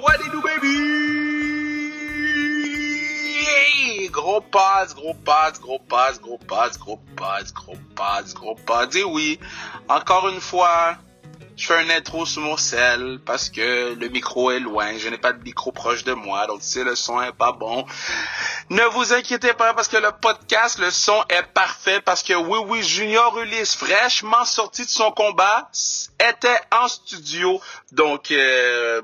What do, baby? Gros pass, gros pass, gros pass, gros pass, gros pass, gros pass, gros pass. Et oui, encore une fois, je fais un intro sous mon sel parce que le micro est loin, je n'ai pas de micro proche de moi, donc si le son est pas bon, ne vous inquiétez pas parce que le podcast, le son est parfait parce que oui, oui, Junior Ulysse, fraîchement sorti de son combat, était en studio. Donc, euh,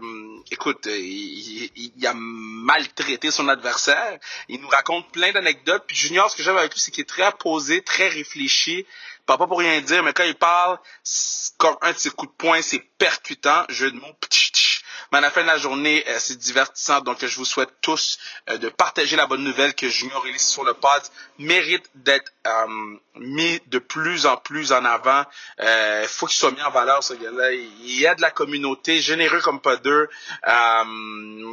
écoute, il, il, a maltraité son adversaire. Il nous raconte plein d'anecdotes. Puis Junior, ce que j'aime avec lui, c'est qu'il est très posé, très réfléchi pas pour rien dire, mais quand il parle, comme un de ses coups de poing, c'est percutant, jeu de mots, mais à la fin de la journée, euh, c'est divertissant. Donc, je vous souhaite tous euh, de partager la bonne nouvelle que Junior Elise sur le pod mérite d'être euh, mis de plus en plus en avant. Il faut qu'il soit mis en valeur, ce gars-là. Il y a de la communauté, généreux comme pas deux.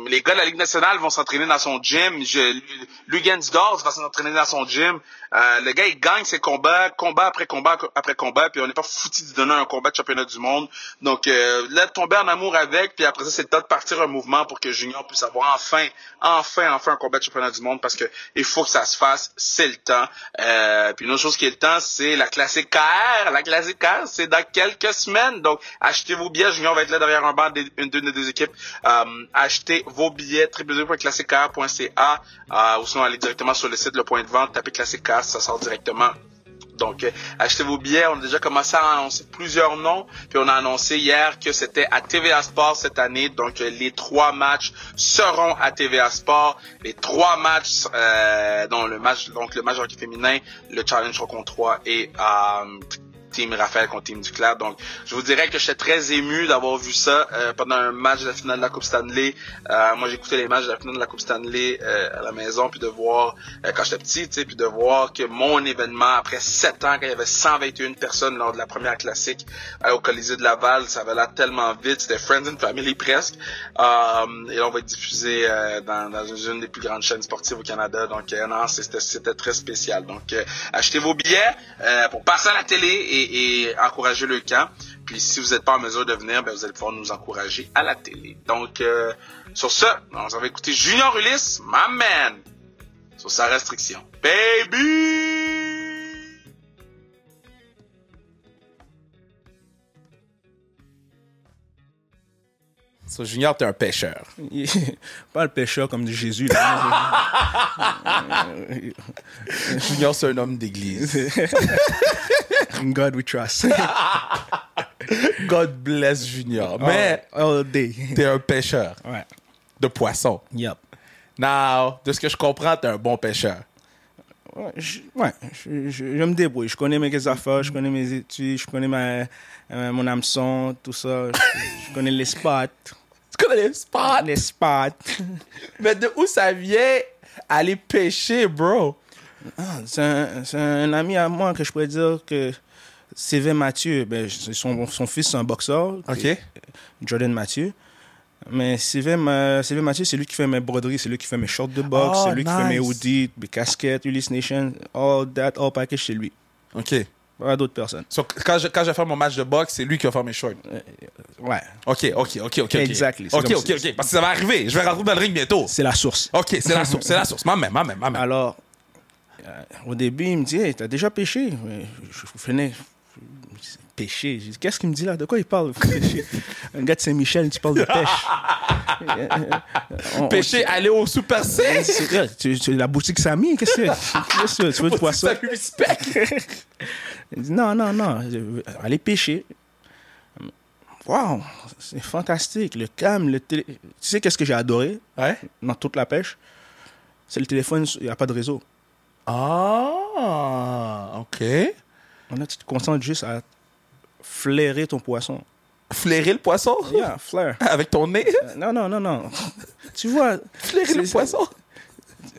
les gars de la Ligue nationale vont s'entraîner dans son gym. Je, Lugensdorf va s'entraîner dans son gym. le gars, il gagne ses combats, combat après combat après combat, puis on n'est pas foutu de donner un combat de championnat du monde. Donc, là, tomber en amour avec, puis après ça, c'est le temps de partir un mouvement pour que Junior puisse avoir enfin, enfin, enfin un combat de championnat du monde parce que il faut que ça se fasse, le temps. Euh, puis une autre chose qui est le temps, c'est la classique. La classique c'est dans quelques semaines. Donc, achetez vos billets. Junior va être là derrière un banc d'une de deux équipes. Euh, achetez vos billets www.classiquekr.ca euh, ou sinon allez directement sur le site Le Point de Vente, tapez Classique ça sort directement donc, euh, achetez vos billets. On a déjà commencé à annoncer plusieurs noms. Puis on a annoncé hier que c'était à TVA Sport cette année. Donc, euh, les trois matchs seront à TVA Sport. Les trois matchs, euh, le match, donc le match hockey féminin, le challenge contre 3 et euh, Team Raphaël contre Team Duclair. Donc, je vous dirais que j'étais très ému d'avoir vu ça euh, pendant un match de la finale de la Coupe Stanley. Euh, moi, j'écoutais les matchs de la finale de la Coupe Stanley euh, à la maison, puis de voir, quand j'étais petit, puis de voir que mon événement, après sept ans, quand il y avait 121 personnes lors de la première classique au Colisée de Laval, ça avait l'air tellement vite. C'était Friends and Family presque. et là, on va être diffusé dans, dans, une des plus grandes chaînes sportives au Canada. Donc, non, c'était très spécial. Donc, achetez vos billets pour passer à la télé et et, encourager le camp. Puis si vous n'êtes pas en mesure de venir, ben, vous allez pouvoir nous encourager à la télé. Donc, euh, sur ce, on va écouter Junior Ulysse, my man, sur sa restriction. Baby! So, Junior, t'es un pêcheur. Pas le pêcheur comme dit Jésus. Junior, c'est un homme d'église. In God we trust. God bless Junior. Mais all, day. t'es un pêcheur Ouais. de poissons. Yep. Now, de ce que je comprends, t'es un bon pêcheur. Ouais, je, ouais, je, je, je me débrouille. Je connais mes affaires, je connais mes études, je connais ma, euh, mon hameçon, tout ça. Je, je connais les spots. Tu connais les spots? Les spots. Mais de où ça vient aller pêcher, bro? Ah, c'est un, un ami à moi que je pourrais dire que Sylvain Mathieu, ben, son, son fils, c'est un boxeur. Jordan Mathieu. Mais Sylvain, Ma- Sylvain Mathieu, c'est lui qui fait mes broderies, c'est lui qui fait mes shorts de boxe, Oh, c'est lui qui fait mes hoodies, mes casquettes, Ulysse Nation, all that, all package, c'est lui. OK. Pas d'autres personnes. So, quand, je, quand je vais faire mon match de boxe, c'est lui qui va faire mes shorts. Ouais, OK, OK, OK, OK. Exactly. OK, OK. OK. Parce que ça va arriver. Je vais rentrer dans le ring bientôt. c'est la source. OK, c'est la source, c'est la source. Ma même, ma même, ma même. Alors, euh, au début, il me dit, hey, t'as déjà pêché? Je, venais pêcher. J'ai dit, qu'est-ce qu'il me dit là? De quoi il parle? Un gars de Saint-Michel, tu parles de pêche. Euh, on- Pêcher, aller au Super C. C'est- euh, tu, tu- la boutique Samy, qu'est-ce que qu'est-ce que tu veux du poisson? Il dit, non, non, non, aller pêcher. Waouh, c'est fantastique. Le calme, le télé... Tu sais qu'est-ce que j'ai adoré Ouais. dans toute la pêche? C'est le téléphone, il n'y a pas de réseau. Ah, OK. On a, tu te concentres juste à flairer ton poisson. Flairer le poisson? Yeah, flair. avec ton nez? Euh, Non, non, non, non. tu vois, Flairer le c'est- poisson?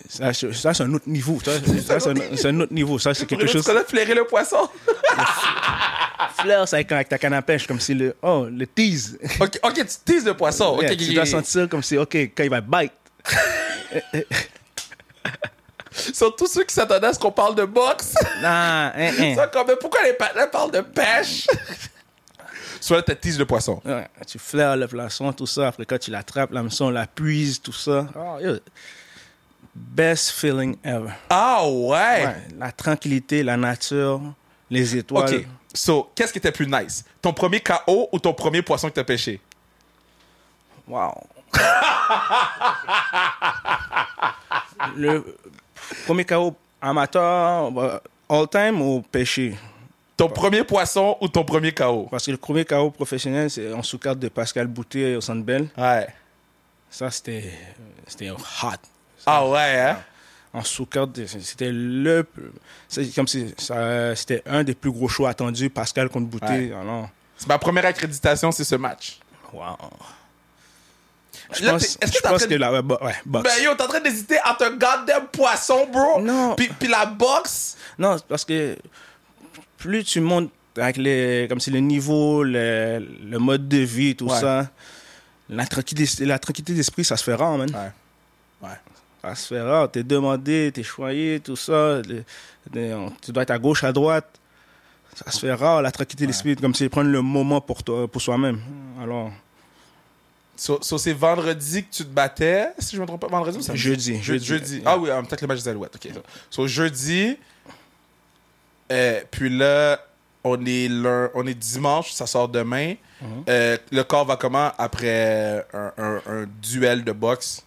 ça, c'est ça, c'est un autre niveau. Ça, ça, c'est un, c'est un autre niveau. Ça, c'est quelque Tu chose. connais flairer le poisson? Flair, c'est avec, ta canne à pêche, comme si le. Oh, le tease. OK, OK, tu teases le poisson. Yeah, OK, tu dois OK. sentir comme si, OK, quand il va bite. Sur tous ceux qui s'attendaient à ce qu'on parle de boxe. Non, hein, hein. Ça, pourquoi les partenaires parlent de pêche? Soit tu teases le poisson. Ouais, tu flaires le poisson, tout ça. Après, quand tu l'attrapes, l'hameçon, la puise, tout ça. Oh, yo. Best feeling ever. Ah ouais? Ouais, la tranquillité, la nature, les étoiles. OK. So, qu'est-ce qui était plus nice? Ton premier KO ou ton premier poisson que t'as pêché? Wow. le premier KO amateur, bah, all time ou pêché? Ton premier poisson ou ton premier KO? Parce que le premier KO professionnel, c'est en sous-carte de Pascal Boutet au Centre Bell. Ouais. Ça, c'était c'était hot. Ah ouais, hein? En sous-carte, c'était le... c'est comme si c'était un des plus gros shows attendus, Pascal contre Boutet. Alors, C'est ma première accréditation, c'est ce match. wow. Je Là, pense, que je pense que la... Ouais, bo- ouais, boxe. Ben yo, t'es en train d'hésiter entre un goddamn poisson, bro. Non. Puis, puis la boxe? Non, parce que plus tu montes avec les, comme si le niveau, le, le mode de vie, tout Ouais. ça, la tranquillité, la tranquillité d'esprit, ça se fait rare, man. Ouais. Ouais. Ça se fait rare. T'es demandé, t'es choyé, tout ça. le- le- tu dois être à gauche, à droite. Ça se fait rare, la tranquillité d'esprit, comme si prendre le moment pour toi, pour soi-même. Alors, So, so c'est vendredi que tu te battais, si je me trompe pas, vendredi ou samedi? Jeudi, Je- jeudi. jeudi. Ah oui, ah, peut-être le match des Alouettes. OK. So, jeudi, euh, puis là, on est, on est dimanche, ça sort demain. Mhm. Euh, le corps va comment après un, un- un duel de boxe?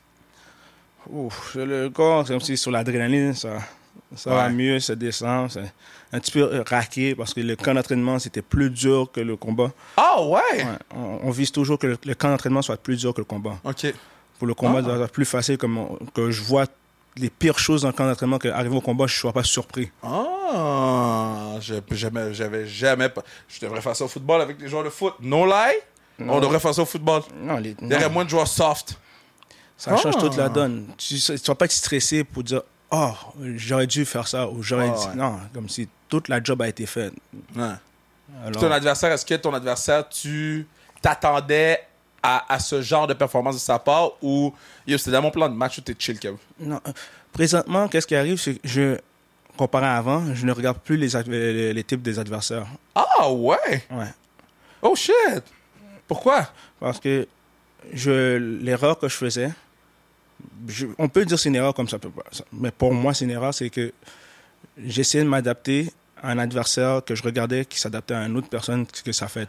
ouf, le corps, c'est comme si sur l'adrénaline, ça, ça va mieux, ça descend. Un petit peu euh, raqué parce que le camp d'entraînement, c'était plus dur que le combat. Ah ouais? Ouais, on, on vise toujours que le, le camp d'entraînement soit plus dur que le combat. OK. Pour le combat, Ah. ça doit être plus facile, comme on- que je vois les pires choses dans le camp d'entraînement, qu'arriver au combat, je ne sois pas surpris. Ah, je- jamais, j'avais jamais. pas- Je devrais faire ça au football avec les joueurs de foot. No lie? On devrait faire ça au football. Non, les- Il y aurait non, moins de joueurs soft. ça change Ah. toute la donne. Tu ne vas pas être stressé pour dire Oh, j'aurais dû faire ça ou j'aurais dit. ouais. Non, comme si toute la job a été faite. Ouais. Alors, Ton adversaire, est-ce que ton adversaire, tu t'attendais à, à ce genre de performance de sa part ou c'était dans mon plan de match où t'es chill, Kev? non, euh, présentement, qu'est-ce qui arrive, c'est que je, comparé à avant, je ne regarde plus les, les, les types des adversaires. Ah ouais? Ouais. Oh shit! Pourquoi? Parce que je l'erreur que je faisais, je- on peut dire c'est une erreur comme ça, peut pas- mais pour moi, c'est une erreur, c'est que j'essayais de m'adapter à un adversaire que je regardais qui s'adaptait à une autre personne, que ça fait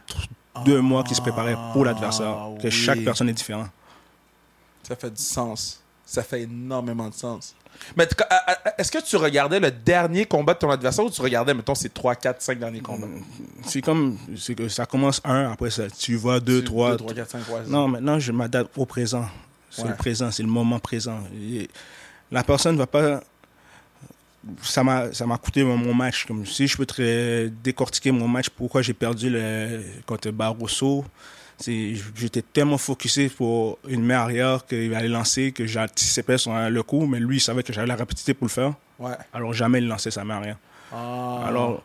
deux mois qu'il se préparait pour l'adversaire, que oui. chaque personne est différente. Ça fait du sens. Ça fait énormément de sens. Mais est-ce que tu regardais le dernier combat de ton adversaire ou tu regardais, mettons, ces 3, 4, 5 derniers combats? C'est comme, c'est que ça commence un, après ça, tu trois. 2, 3, 4, 5, ouais. Non, maintenant, je m'adapte au présent. C'est Ouais. le présent, c'est le moment présent. Et la personne ne va pas. Ça m'a, ça m'a coûté mon, match. Comme si je peux te décortiquer mon match, pourquoi j'ai perdu le, contre Barroso. C'est, j'étais tellement focusé pour une main arrière qu'il allait lancer que j'anticipais son, le coup, mais lui, il savait que j'avais la rapidité pour le faire. Ouais. Alors, jamais il lançait sa main arrière. Ah. Alors,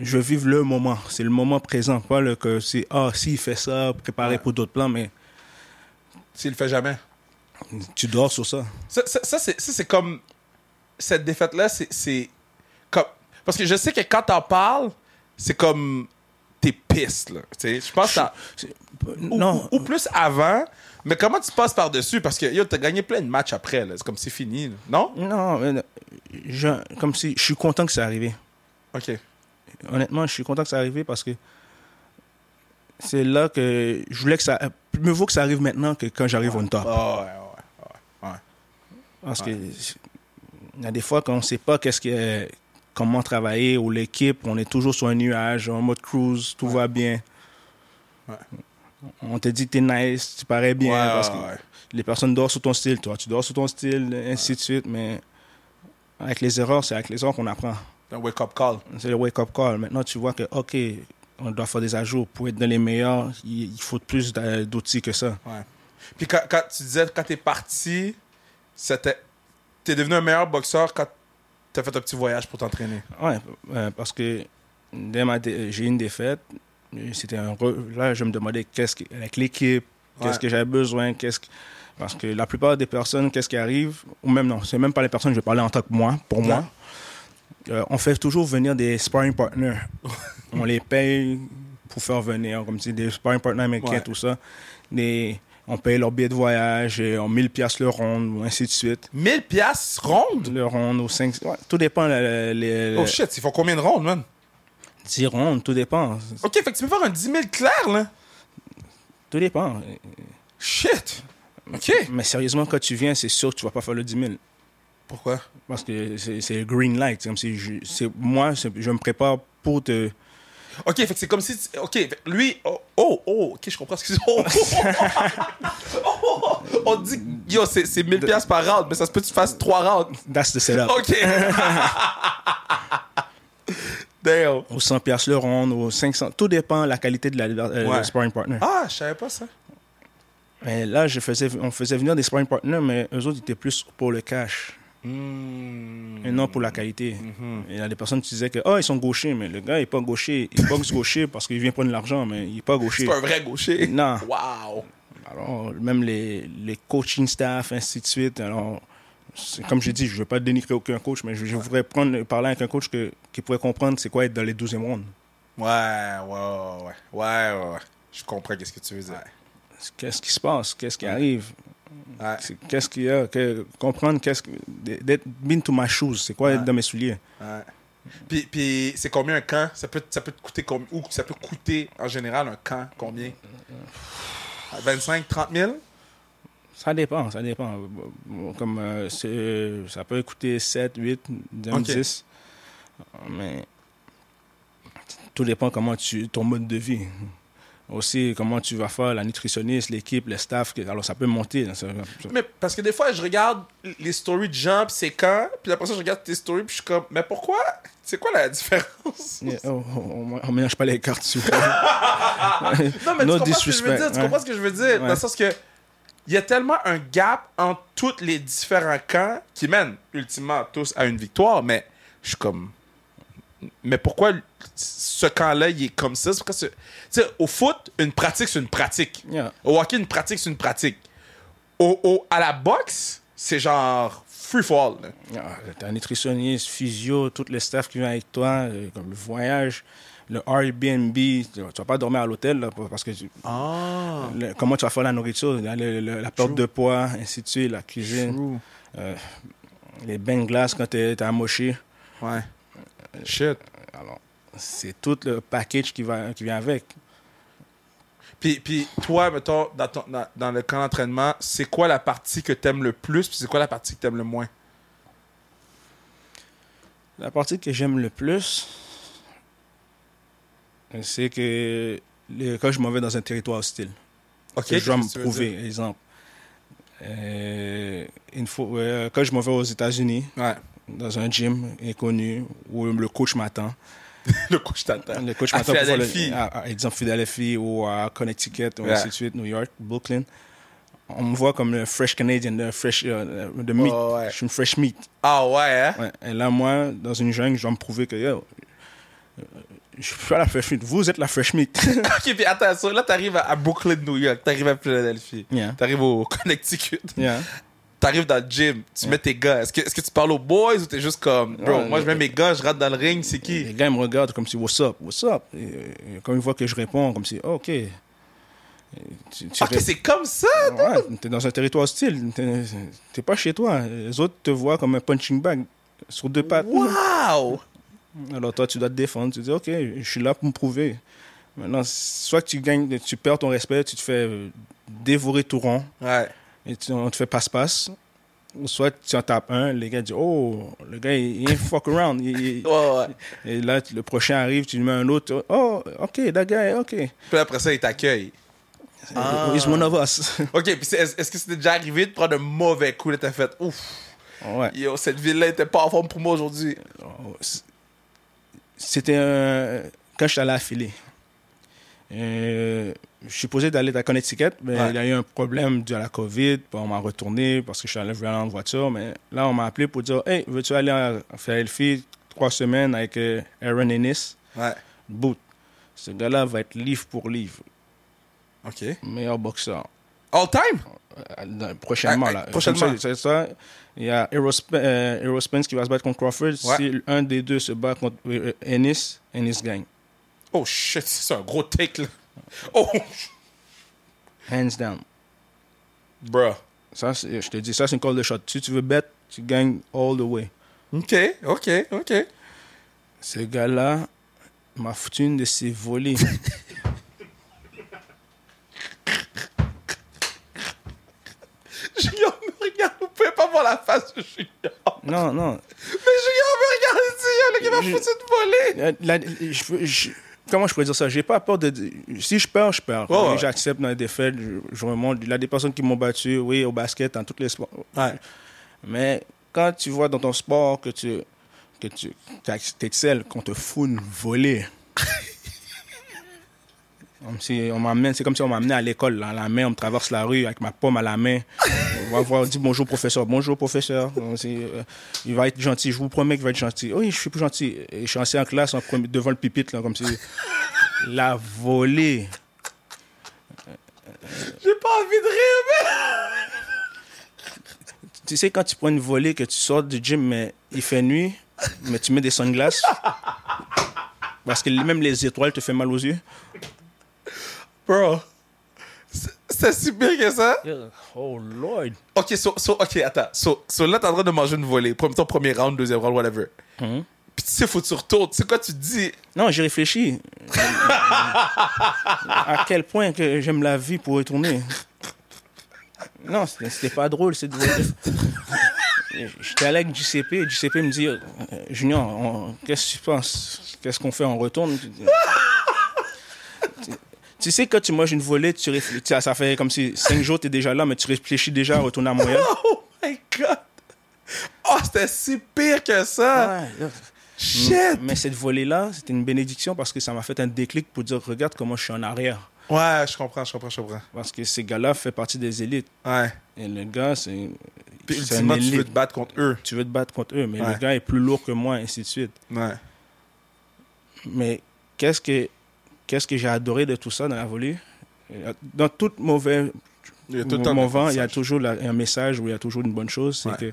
je vive le moment. C'est le moment présent. Pas le que c'est, ah, s'il fait ça, préparé Ouais. pour d'autres plans, mais S'il le fait jamais. tu dors sur ça. Ça, ça, ça, c'est, comme. Cette défaite-là, c'est, comme. Parce que je sais que quand t'en parles, c'est comme. T'es piste, là. Tu sais, je pense ou, non, ou- ou plus avant. Mais comment tu passes par-dessus? Parce que yo, t'as gagné plein de matchs après, là. C'est comme c'est fini, là. Non? non, mais je, comme si je suis content que c'est arrivé. OK. Honnêtement, je suis content que c'est arrivé parce que c'est là que je voulais que ça. Mieux vaut que ça arrive maintenant que quand j'arrive au top. Ah, ouais, ouais, ouais. ouais. Parce que il y a des fois qu'on ne sait pas qu'est-ce que, comment travailler ou l'équipe, on est toujours sur un nuage, en mode cruise, tout va bien. Ouais. On te dit t'es nice, tu parais bien Ouais, parce que les personnes dorment sur ton style, toi tu dors sur ton style, ainsi de suite, mais avec les erreurs, c'est avec les erreurs qu'on apprend. C'est un wake-up call. C'est le wake-up call. Maintenant, tu vois que, OK, on doit faire des ajouts. Pour être dans les meilleurs, il faut plus d'outils que ça. Ouais. Puis quand, quand tu disais, quand t'es parti, c'était. T'es devenu un meilleur boxeur quand t'as fait un petit voyage pour t'entraîner? Ouais, euh, parce que dès ma dé- j'ai eu une défaite. C'était un re- Là, je me demandais qu'est-ce que, avec l'équipe, qu'est-ce Ouais. que j'avais besoin, qu'est-ce que- Parce que la plupart des personnes, qu'est-ce qui arrive, ou même non, c'est même pas les personnes, je vais parler en tant que moi, pour moi. Euh, on fait toujours venir des sparring partners. on les paye pour faire venir, comme tu dis, des sparring partners américains, Ouais. tout ça. Des, on paye leur billet de voyage, et on 1000 pièces le ronde, ou ainsi de suite. 1000 piastres rondes? Le ronde ou 5... ouais, tout dépend, le- les, Oh shit, ils font combien de rondes, man? 10 rondes, tout dépend. Ok, fait que tu peux faire un 10 000 clair, là? Tout dépend. Shit! Ok. Mais sérieusement, quand tu viens, c'est sûr que tu vas pas faire le 10 000. Pourquoi? Parce que c'est green light. C'est comme si je, moi, je me prépare pour te. Ok, fait c'est comme si. tu- Ok, lui. Oh, oh, oh, ok, je comprends ce que oh, oh, oh, On dit que yo, c'est c'est 1000 piastres par round, mais ça se peut que tu fasses 3 rounds. That's the setup. Ok. Damn. Ou 100 pièces le ronde, ou 500. Tout dépend de la qualité de la euh, Ouais. sparring partner. Ah, je savais pas ça. Mais là, je faisais, on faisait venir des sparring partners, mais eux autres ils étaient plus pour le cash Hmm. et non pour la qualité. Mhm. Il y a des personnes qui disaient que oh, ils sont gauchers, mais le gars il est pas gaucher. Il boxe gaucher parce qu'il vient prendre de l'argent, mais il est pas gaucher. C'est pas un vrai gaucher. Non. Wow. Alors, même les, les coaching staff, ainsi de suite. Alors, comme j'ai dit, je ne veux pas dénigrer aucun coach, mais je, je voudrais prendre, parler avec un coach que, qui pourrait comprendre c'est quoi être dans les 12e rounds. Ouais, ouais, ouais, ouais. Ouais, ouais, ouais. Je comprends qu'est-ce que tu veux dire. Qu'est-ce qui se passe? Qu'est-ce qui arrive? Ouais. Qu'est-ce qu'il y a? Que- comprendre qu'est-ce que. D'être been to my shoes. C'est quoi être Ouais. dans mes souliers? Ouais. Puis, puis c'est combien un camp? Ça peut, ça peut te coûter combien Ou ça peut coûter en général un camp combien? 25, 30 000 Ça dépend, ça dépend. Comme euh, ça peut coûter 7, 8, même Ok. 10. Mais tout dépend comment tu ton mode de vie. Aussi, comment tu vas faire, la nutritionniste, l'équipe, le staff. Alors, ça peut monter. Mais parce que des fois, je regarde les stories de gens, puis c'est quand, puis après ça, je regarde tes stories, puis je suis comme, mais pourquoi? C'est quoi la différence? Yeah, oh, oh, on, on mélange pas les cartes, plaît. Non, mais No tu comprends ce que je veux dire Tu ouais. comprends ce que je veux dire Dans le sens que il y a tellement un gap entre tous les différents camps qui mènent ultimement tous à une victoire, mais je suis comme. Mais pourquoi ce camp-là, il est comme ça? C'est parce que, tu au foot, une pratique, c'est une pratique. Yeah. Au hockey, une pratique, c'est une pratique. Au, au- à la boxe, c'est genre free fall. Ah, T'as un nutritionniste, physio, tout le staff qui vient avec toi, euh, comme le voyage, le Airbnb. Tu tu vas pas dormir à l'hôtel parce que tu- Ah. le- comment tu vas faire la nourriture, la, le- le- la perte de poids, ainsi de suite, la cuisine, euh, les bains de glace quand t'es t'es amoché. Ouais. Shit. Alors, c'est tout le package qui, va, qui vient avec. Puis, puis toi, mettons, dans, ton- dans, dans le camp d'entraînement, c'est quoi la partie que t'aimes le plus, puis c'est quoi la partie que t'aimes le moins? La partie que j'aime le plus, c'est que le- quand je m'en vais dans un territoire hostile. Je dois me prouver, exemple. Euh, une fois, euh, quand je m'en vais aux États-Unis, Ouais. Dans un gym inconnu, où le coach m'attend. Le coach t'attend. Le coach À m'attend pour faire le- Philadelphie. à, à, exemple, Philadelphie ou à Connecticut, ou Ouais. ainsi de suite, New York, Brooklyn. On me voit comme le fresh Canadian, le fresh, euh, de meat. Oh, ouais. Je suis une fresh meat. Ah ouais, hein? Ouais. Et là, moi, dans une jungle, je dois me prouver que, yo, je suis pas la fresh meat. Vous êtes la fresh meat. ok, puis attends, là, t'arrives à, à Brooklyn, New York, t'arrives à Philadelphie, Yeah. t'arrives au Connecticut, yeah. T'arrives dans le gym, tu mets tes gars. Est-ce que, est-ce que tu parles aux boys ou t'es juste comme, bro, Ouais, moi je mets mes gars, je rentre dans le ring, c'est qui? Les gars, ils me regardent comme si, what's up, what's up? Et, quand ils voient que je réponds, comme si, oh, ok. Et Tu, tu Ok, ré- c'est comme ça? Ouais, t'es dans un territoire hostile. T'es t'es pas chez toi. Les autres te voient comme un punching bag sur deux pattes. Wow! Alors toi, tu dois te défendre. Tu dis, OK, je suis là pour me prouver. Maintenant, soit tu gagnes, tu perds ton respect, tu te fais dévorer tout rond Ouais. Et tu, on te fait passe-passe. Ou soit tu en tapes un, les gars disent, oh, le gars, il, il fuck around. Il- il- Ouais, ouais. et là, le prochain arrive, tu lui mets un autre. Oh, OK, that guy, OK. Puis après ça, ils t'accueillent. Ah. He's one of us. Ok, puis est-ce que c'était déjà arrivé de prendre un mauvais coup, là, t'as fait, ouf, ouais. yo, cette ville-là était pas en forme pour moi aujourd'hui? Oh, C'était un- quand je suis allé à Philly. Euh, je suis posé d'aller à Connecticut, mais Ouais. il y a eu un problème dû à la COVID. on m'a retourné parce que je suis allé en voiture. Mais là, on m'a appelé pour dire Hey, veux-tu aller à Philadelphie trois semaines avec euh, Aaron Ennis? Ouais. Boot. Ce gars-là va être livre pour livre. Ok. Meilleur boxeur. All time? Euh, prochainement, Ah, ah, là. prochainement. Comme ça, C'est ça. Il y a Sp- euh, Spence qui va se battre contre Crawford. Ouais. Si un des deux se bat contre Ennis, Ennis gagne. Oh shit, c'est un gros take là. Oh, Hands down. bruh. Ça, je te dis, ça, c'est une call de shot. Si tu veux bet, tu gagnes all the way. Ok, ok, ok. Ce gars-là m'a foutu une de ses volées. Junior me regarde, vous pouvez pas voir la face de Junior. non, non. Mais Junior me regarde et dit, le gars m'a foutu de voler. La- la- je- je- comment je pourrais dire ça? J'ai pas peur de. Si je perds, je perds. Ouais. J'accepte dans les défaites. Je, je remonte. Il y a des personnes qui m'ont battu, oui, au basket, dans tous les sports. Ouais. Mais quand tu vois dans ton sport que tu que tu excelles, qu'on te fout une volée. On m'amène, c'est comme si on m'amenait à l'école, à la main, on me traverse la rue avec ma pomme à la main. On va voir, on dit bonjour professeur, bonjour professeur. On dit, euh, il va être gentil, je vous promets qu'il va être gentil. Oui, je suis plus gentil. Et je suis assis en classe en premier- devant le pupitre, là, comme si la volée. J'ai pas envie de rire, mais. Tu sais, quand tu prends une volée, que tu sors du gym, mais il fait nuit, mais tu mets des sunglasses. Parce que même les étoiles te font mal aux yeux. Bro. C'est- si pire que ça? Oh Lord. Ok, so, so, ok, attends. So, so là, t'es en train de manger une volée. Premier, ton premier round, deuxième round, whatever. Mhm. Puis tu sais, faut que tu retournes. C'est quoi tu dis? Non, j'ai réfléchi. à quel point que j'aime la vie pour retourner. Non, c'était pas drôle, c'est drôle. J'étais allé avec JCP, et JCP me dit euh, Junior, qu'est-ce que tu penses? Qu'est-ce qu'on fait? On retourne? Tu, sais, quand tu manges une volée, tu réfléchis. Ça, fait comme si cinq jours, tu es déjà là, mais tu réfléchis déjà à retourner à Montréal. Oh my god! Oh, c'était si pire que ça! Ouais, là. Shit! Mais cette volée-là, c'était une bénédiction parce que ça m'a fait un déclic pour dire regarde comment je suis en arrière. Ouais, je comprends, je comprends, je comprends. Parce que ces gars-là font partie des élites. Ouais. Et le gars, c'est. Puis ultimement, tu veux te battre contre eux. Tu veux te battre contre eux, mais Ouais. le gars est plus lourd que moi, ainsi de suite. Ouais. Mais qu'est-ce que, qu'est-ce que j'ai adoré de tout ça dans la volée Dans tout mauvais Il y a tout le temps moment, il y a toujours la- un message où il y a toujours une bonne chose. C'est Ouais. que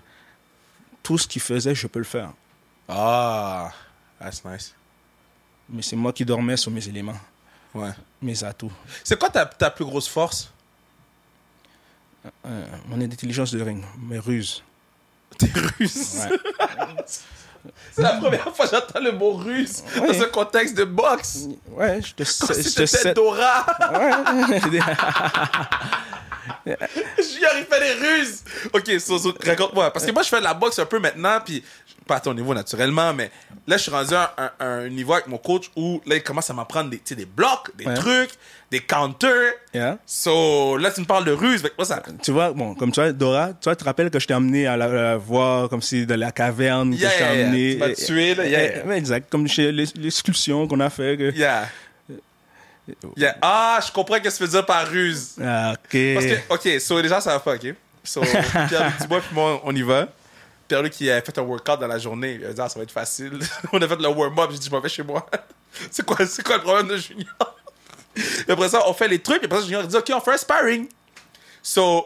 tout ce qu'il faisait, je peux le faire. Ah, that's nice. Mais c'est moi qui dormais sur mes éléments, Ouais. mes atouts. C'est quoi ta, ta plus grosse force? Euh, mon intelligence de ring, mes ruses. Tes ruses. Ouais. C'est la première fois que j'entends le mot russe dans un contexte de boxe. Ouais, je te sais. si je te c'était sais- Dora. Ouais. Junior, il fait des ruses. Ok, so, so, raconte-moi. Parce que moi, je fais de la boxe un peu maintenant, puis pas à ton niveau naturellement, mais là, je suis rendu à un, un- un niveau avec mon coach où là, il commence à m'apprendre des, des blocs, des Ouais. trucs, des counters. Yeah. So, là, tu me parles de ruse. Moi, ça. Tu vois, bon, comme tu vois, Dora, tu vois, te rappelles que je t'ai amené à la, la voir comme si de la caverne, Yeah, que je t'ai yeah, yeah. amené. Tu m'as tué, là. Ouais, exact, comme chez les- l'excursion qu'on a fait. que- Yeah. Yeah. Ah, je comprends ce que tu veux dire par ruse. Ah, ok. Parce que, ok, so, les gens savent pas, ok? So, Pierre Dubois puis moi, on y va. Pierre qui a fait un workout dans la journée, il a dit, ah, ça va être facile. on a fait le warm-up, j'ai dit, je m'en vais chez moi. c'est quoi, c'est quoi le problème de Junior? Et après ça, on fait les trucs, et après ça, Junior dit, ok, on fait un sparring. So,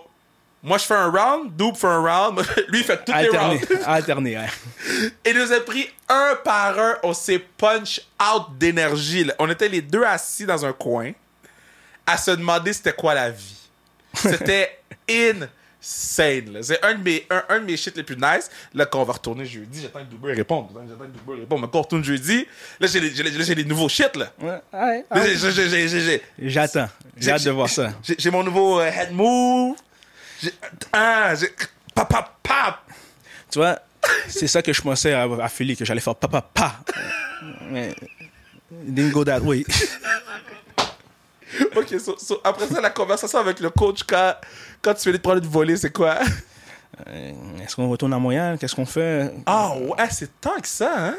moi, je fais un round, Double fait un round, lui, il fait tous les rounds. Alterné, ouais. Et il nous a pris un par un, on s'est punch out d'énergie. On était les deux assis dans un coin à se demander c'était quoi la vie. C'était insane. C'est un, de mes- un, un de mes shit les plus nice. Là, quand on va retourner jeudi, j'attends que Double réponde. J'attends que Double réponde. Mais quand on retourne jeudi, là, j'ai les, les- là, j'ai les nouveaux shit. Là. Ouais, J'attends. J'ai hâte de voir ça. j'ai- J'ai mon nouveau euh, head move. Ah, j'ai... Pap, pap, pap. Tu vois, c'est ça que je pensais à, à Philly, que j'allais faire papa, pa. Mais, it didn't go that way. Ok, so- so, après ça, la conversation avec le coach, quand, quand tu de prendre une volée, c'est quoi? Euh, Est-ce qu'on retourne à Montréal? Qu'est-ce qu'on fait? Ah ouais, c'est tant que ça, hein?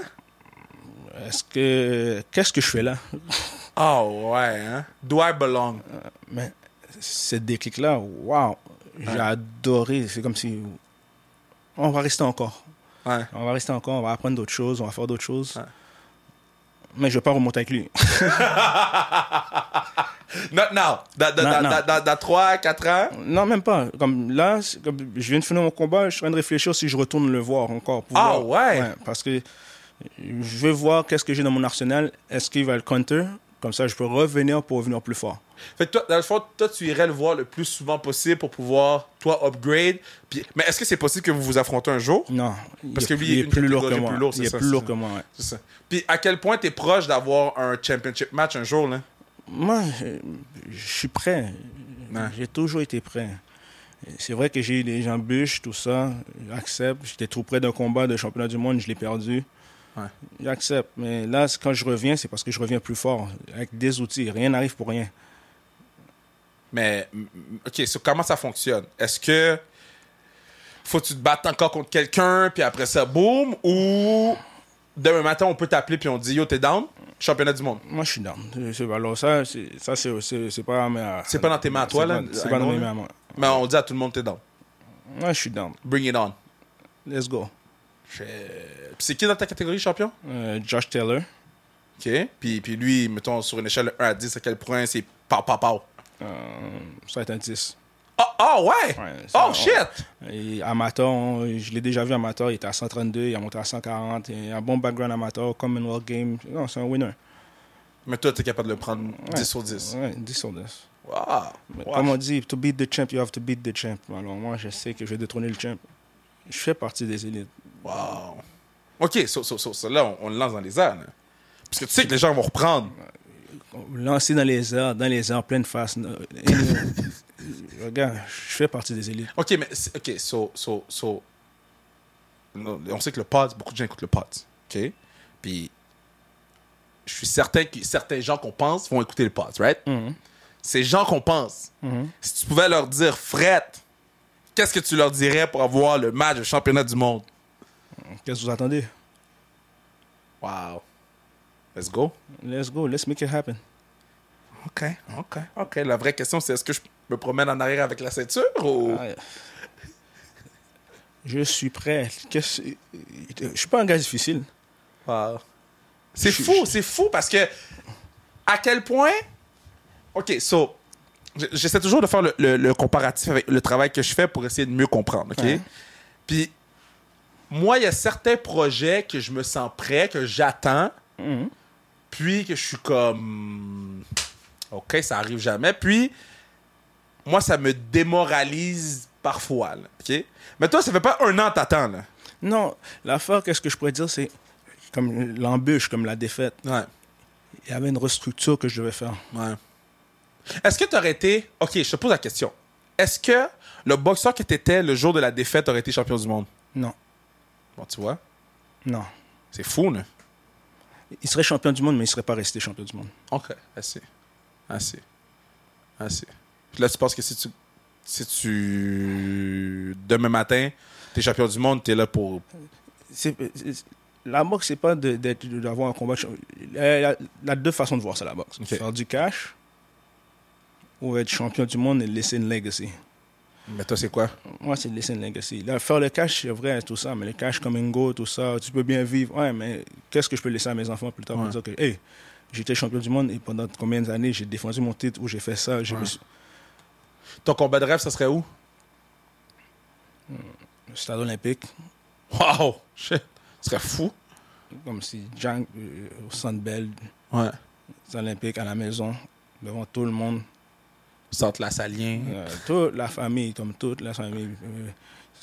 Est-ce que. Qu'est-ce que je fais là? Ah ouais, hein? Do I belong? Mais ce déclic-là, waouh! J'ai adoré. C'est comme si. On va rester encore. Ouais. On va rester encore, on va apprendre d'autres choses, on va faire d'autres choses. Ouais. Mais je vais pas remonter avec lui. Not now. Dans, dans, Non, dans, non. dans, dans, dans 3, 4 ans? non, même pas. Comme là, comme je viens de finir mon combat, je suis en train de réfléchir si je retourne le voir encore. pour Ah voir. ouais? Parce que je veux voir qu'est-ce que j'ai dans mon arsenal. Est-ce qu'il va le counter? Comme ça, je peux revenir pour revenir plus fort. Fait que toi, dans le fond, toi, tu irais le voir le plus souvent possible pour pouvoir, toi, upgrade. Puis, mais est-ce que c'est possible que vous vous affrontez un jour? Non. Parce que lui, il est plus lourd que moi. plus lourd, il est ça, plus lourd ça. que moi, ouais. C'est ça. Puis à quel point t'es proche d'avoir un championship match un jour, là? Moi, euh, je suis prêt. Ouais. J'ai toujours été prêt. C'est vrai que j'ai eu des embûches, tout ça. J'accepte. J'étais trop près d'un combat de championnat du monde, je l'ai perdu. Ouais. J'accepte. Mais là, quand je reviens, c'est parce que je reviens plus fort, avec des outils. Rien n'arrive pour rien. Mais, OK, so comment ça fonctionne? Est-ce que faut que tu te battes encore contre quelqu'un, puis après ça, boum, ou demain matin, on peut t'appeler, puis on dit, yo, t'es down? Championnat du monde. Moi, je suis down. Alors ça, c'est ça, c'est- pas... C'est pas dans tes mains à toi, là, C'est pas dans mes mains à moi. Mais on dit à tout le monde, t'es down. Moi, je suis down. Bring it on. Let's go. Puis c'est qui dans ta catégorie champion? Euh, Josh Taylor. OK. Puis, puis lui, mettons, sur une échelle de 1 à 10, à quel point c'est pow, pow, pow? Euh, ça va être un 10. Ah, ah, ouais! Ouais, ça, oh, on- shit! Et amateur, on- je l'ai déjà vu amateur, il était à 132, il a monté à 140. Il a un bon background amateur, Commonwealth Game. Non, c'est un winner. Mais toi, t'es capable de le prendre Ouais. 10 sur 10. Ouais, 10 sur 10. Wow! Mais Wow. Comme on dit, to beat the champ, you have to beat the champ. Alors moi, je sais que je vais détrôner le champ. Je fais partie des élites. Wow. OK, so, so, so, là, on, on le lance dans les airs. là. Parce que tu sais que les gens vont reprendre. Lancé dans les airs, dans les airs, en pleine face. Regarde, je fais partie des élites. OK, mais... OK, so... so, so on sait que le pod, beaucoup de gens écoutent le pod. OK? Puis... Je suis certain que certains gens qu'on pense vont écouter le pod, right? Mhm. Ces gens qu'on pense, Mhm. si tu pouvais leur dire, Fred, qu'est-ce que tu leur dirais pour avoir le match de championnat du monde? Qu'est-ce que vous attendez? Wow. Let's go. Let's go, let's make it happen. OK, OK, OK. La vraie question, c'est est-ce que je me promène en arrière avec la ceinture ou... Ah, Je suis prêt. Je suis pas un gars difficile. Wow. C'est Je- fou, c'est fou parce que à quel point. Ok, so. J'essaie toujours de faire le, le- le comparatif avec le travail que je fais pour essayer de mieux comprendre, ok? Ouais. Puis, moi, il y a certains projets que je me sens prêt, que j'attends, Mhm. puis que je suis comme. Ok, ça arrive jamais. Puis, moi, ça me démoralise parfois, là, ok? Mais toi, ça fait pas un an que t'attends, là. Non, l'affaire, qu'est-ce que je pourrais dire, c'est comme l'embûche, comme la défaite. Ouais. Il y avait une restructure que je devais faire. Ouais. Est-ce que tu aurais été. Ok, je te pose la question. Est-ce que le boxeur que tu étais le jour de la défaite aurait été champion du monde? Non, Bon, tu vois, non. c'est fou, là. Il serait champion du monde, mais il serait pas resté champion du monde. Ok, assez. Assez. Assez. Puis là, tu penses que si tu. Si tu. Demain matin, t'es champion du monde, t'es là pour. C'est- c'est- la boxe, c'est pas de- d'être- d'avoir un combat. Il y a, deux façons de voir ça, la boxe. Faire du cash ou être champion du monde et laisser une legacy. Mais toi, c'est quoi? Moi, c'est de laisser une legacy. Là, faire le cash, c'est vrai, tout ça, mais le cash comme un go, tout ça, tu peux bien vivre. Ouais, mais qu'est-ce que je peux laisser à mes enfants plus tard Ouais. pour dire que, hey, j'étais champion du monde et pendant combien d'années j'ai défendu mon titre ou j'ai fait ça. j'ai Ouais. Ton combat de rêve, ça serait où? Le stade olympique, Wow Shit. Ce serait fou. comme si Jang, euh, au Centre Bell, Ouais. olympique à la maison, devant tout le monde. Centre la Salien. Euh, toute la famille, comme toute la famille. Euh,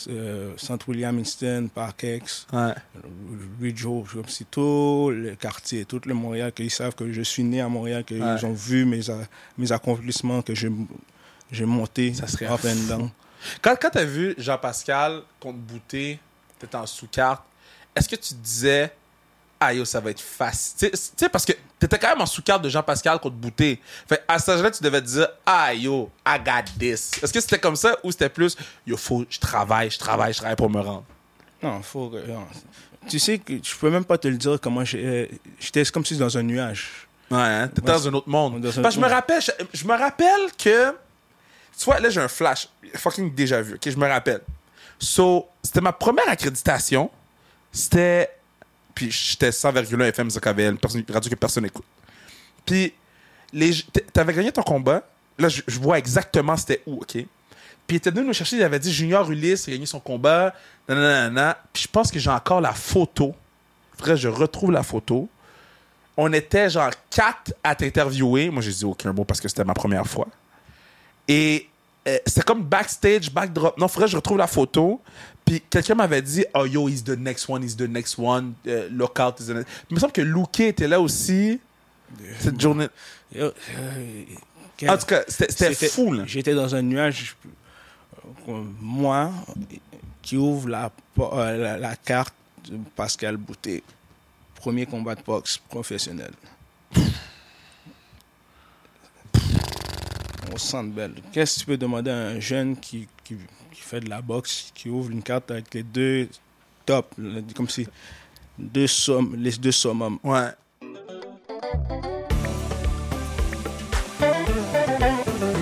euh, Centre William Winston, Parkex, Ouais. Ridgeau, comme si tout le quartier, tout le Montréal, qu'ils savent que je suis né à Montréal, qu'ils Ouais. ont vu mes, a- mes accomplissements, que j'ai monté Ça serait up and down. Quand, quand t'as vu Jean-Pascal contre Bouté, t'étais en sous-carte, est-ce que tu disais, ah yo, ça va être facile? Tu sais- parce que t'étais quand même en sous-carte de Jean-Pascal contre Bouté. Fait à cet âge-là, tu devais te dire, ah yo, I got this. Est-ce que c'était comme ça ou c'était plus, yo, faut, je travaille, je travaille, je travaille pour me rendre? Non, faut que-. Tu sais que je peux même pas te le dire comment euh, j'étais comme si dans un nuage. Ouais, hein? T'étais dans un autre monde. Parce que je me rappelle, je, je me rappelle que. Tu vois, là, j'ai un flash. Fucking déjà vu. Ok, je me rappelle. So, c'était ma première accréditation. C'était. Puis j'étais 100,1 FM, ZKVL, personne- radio que personne n'écoute. Puis, t'avais gagné ton combat. Là, je, je vois exactement c'était où, ok? Puis il était venu nous chercher, il avait dit Junior Ulysse a gagné son combat. Nanana. Puis je pense que j'ai encore la photo. Faudrait que je retrouve la photo. On était genre quatre à t'interviewer. Moi, j'ai dit aucun mot parce que c'était ma première fois. Et euh, c'était comme backstage, backdrop. Non, faudrait que je retrouve la photo. Puis quelqu'un m'avait dit, oh yo, he's the next one, he's the next one. Euh, lockout is the next. Il me semble que Luke était là aussi. Cette journée. Yo, euh, quel- En tout cas, c'était fou. J'étais dans un nuage. Moi, qui ouvre la, euh, la, la carte de Pascal Boutet. Premier combat de boxe professionnel. Sent belle. Qu'est-ce que tu peux demander à un jeune qui, qui, qui fait de la boxe, qui ouvre une carte avec les deux top, comme si deux sommes, les deux summums? Ouais.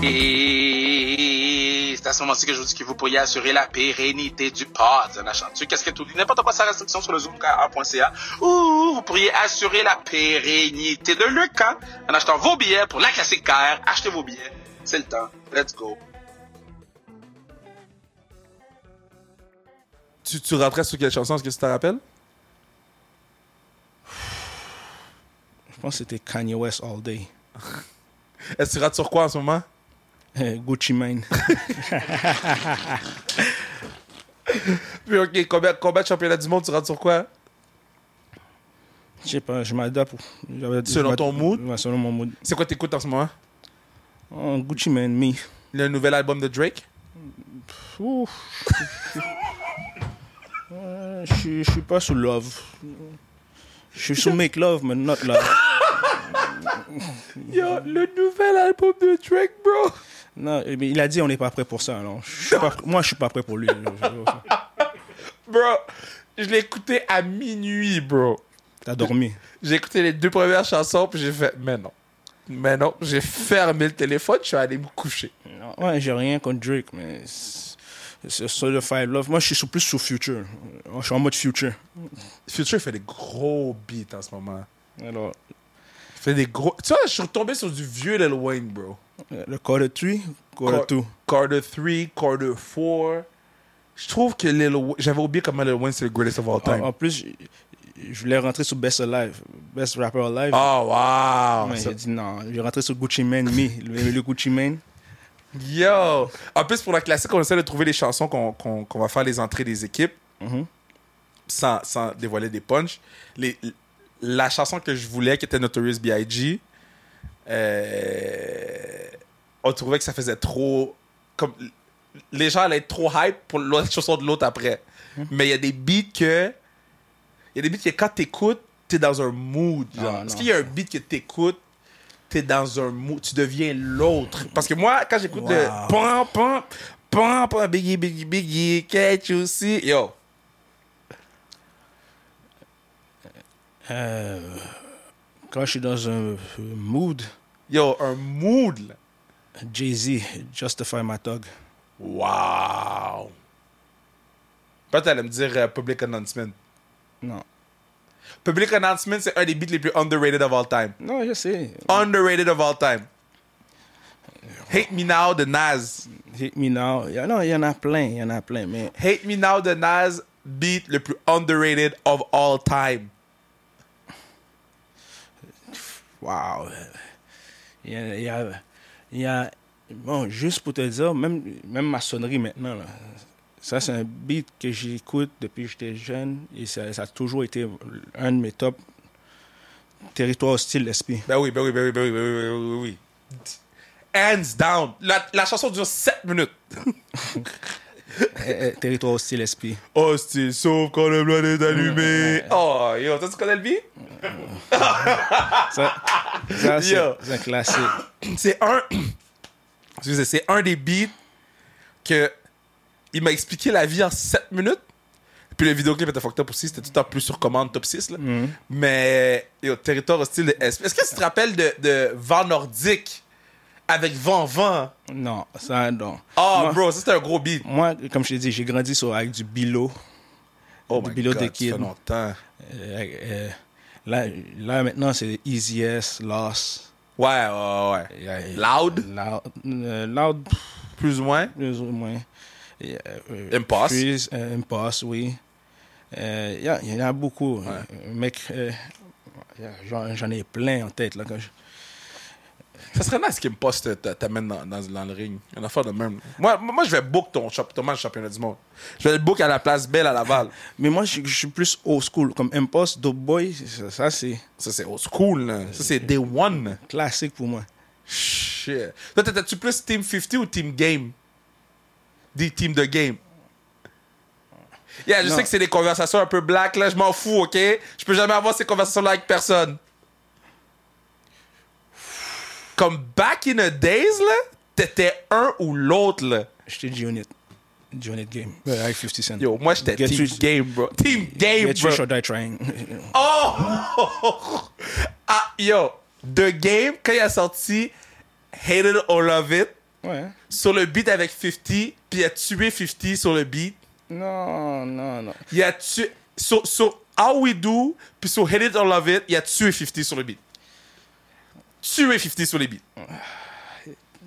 Et c'est à ce moment-ci que je vous dis que vous pourriez assurer la pérennité du pod en achetant dessus. Qu'est-ce que tout dit? N'importe quoi, sa restriction sur le zoomk1.ca. Ou vous pourriez assurer la pérennité de le camp en achetant vos billets pour la classique KR. Achetez vos billets. C'est le temps. Let's go. Tu, tu rentrais sur quelle chanson? Est-ce que tu te rappelles? Je pense que c'était Kanye West All Day. Est-ce que tu rates sur quoi en ce moment? Euh, Gucci Mane. Puis, ok, combien, combien de championnats du monde tu rates sur quoi? Je sais pas, je m'adapte. Selon ton mood? Ouais, selon mon mood. C'est quoi t'écoutes en ce moment? Oh, Gucci Mane, me. Le nouvel album de Drake? Ouf. Je suis- pas sous love. Je suis sous make love, mais not love. Yo, le nouvel album de Drake, bro! Non, mais il a dit on n'est pas prêt pour ça. Suis pas- moi, je suis pas prêt pour lui. Bro, je l'ai écouté à minuit, bro. T'as dormi. J'ai écouté les deux premières chansons, puis j'ai fait, mais non. Mais non, j'ai fermé le téléphone, je suis allé me coucher. Ouais, j'ai rien contre Drake, mais c'est c'est Certified Love. Moi, je suis plus sous Future. Je suis en mode Future. Future fait des gros beats en ce moment. Alors, Il fait des gros. Tu vois, je suis retombé sur du vieux Lil Wayne, bro. le Quarter 3, Quarter 2. Carter 3, Carter 4. Je trouve que Lil Wayne. J'avais oublié comment Lil Wayne c'est le greatest of all En, time. en plus, je- je voulais rentrer sur Best Alive, Best Rapper Alive. Oh, wow! Mais Ça- j'ai dit non, j'ai rentré sur Gucci Mane, me, le, le Gucci Mane. Yo! En plus, pour la classique, on essaie de trouver les chansons qu'on qu'on- qu'on va faire les entrées des équipes Mhm. sans, sans dévoiler des punchs. Les, la chanson que je voulais, qui était Notorious B.I.G., euh, on trouvait que ça faisait trop. Comme, les gens allaient être trop hype pour l'autre chanson de l'autre après. Mais il y a des beats que. Il y a des beats que quand t'écoutes, t'es dans un mood. genre. Ah, Est-ce non. qu'il y a un beat que t'écoutes, t'es dans un mood, tu deviens l'autre. Parce que moi, quand j'écoute le Wow. pam, pam, pam, pam, biggie, biggie, biggie, catch you see, yo. Euh, quand je suis dans un mood, Yo, un mood, là. Jay-Z, Justify My Thug. Wow. Peut-être t'allais me dire euh, Public Announcement. Non. Public Announcement, c'est un des beats les plus underrated of all time. Non, je sais. Underrated of all time. Hate Me Now de Nas. Hit Me Now. A- il y en a plein, il y en a plein. Mais Hate Me Now de Nas, beat le plus underrated of all time. Wow. Il y a, il y a, il y a- bon, juste pour te dire, même, même ma sonnerie maintenant, là, ça c'est un beat que j'écoute depuis que j'étais jeune et ça, ça a toujours été un de mes top territoires hostile SP. Ben oui, ben oui, ben oui, ben oui, ben oui, ben oui. Hands down. La, la chanson dure 7 minutes. Eh, eh, territoire hostile SP. Oh, c'est sauf quand le blanc est allumé. Oh, yo, toi, tu connais le beat? Ça, ça, c'est un classique. c'est un. Excusez, c'est un des beats que. Il m'a expliqué la vie en 7 minutes. Puis le vidéoclip était fucked up aussi. C'était tout en plus sur commande top 6. Là. Mais. Yo, territoire hostile de SP. Est-ce que tu te rappelles de, de Vent Nordique avec Vent Vent? Non, ça, non. Oh, Moi- bro, ça c'était un gros beat. Moi, comme je t'ai dit, j'ai grandi sur, avec du bilo. Oh, du my bilo God, de ça kid. fait longtemps. Euh, euh, là, là, maintenant, c'est Easy S, Lost. Ouais, ouais, ouais. Loud, Loud, euh, loud plus ou moins? plus ou moins. Euh, Impasse. Freeze, Impasse, oui. Euh, Il y y, en a beaucoup. Mec, J'en ai plein en tête. Là, quand je- Ça serait nice qu'il me t'amène dans, dans, dans le ring. Une affaire de même. Moi, moi je vais book ton, ton match championnat du monde. Je vais le book à la place Belle à Laval. Mais moi, je, je suis plus old school. Comme Impost, Dope Boy, ça, ça, c'est Ça, c'est old school. là. Ça, c'est day one. classique pour moi. Shit. Toi, t'étais-tu plus Team 50 ou Team Game? Des teams de game. Yeah, je Non. sais que c'est des conversations un peu black, là. Je m'en fous, OK? Je peux jamais avoir ces conversations-là avec personne. Comme back in the days, là, t'étais un ou l'autre, là. J'étais G-Unit. G-Unit Game. Ouais, avec 50 Cent. Yo, moi, j'étais Get Team Game, bro. Team Game, Get bro. rich or die trying. Oh! ah, yo, The Game, quand il a sorti Hate It or Love It, ouais. sur le beat avec 50, puis il a tué 50 sur le beat. Non, non, non. Il a tué. Sur, sur How We Do, puis sur Hate It or Love It, il a tué 50 sur le beat. Tué 50 sur les beats.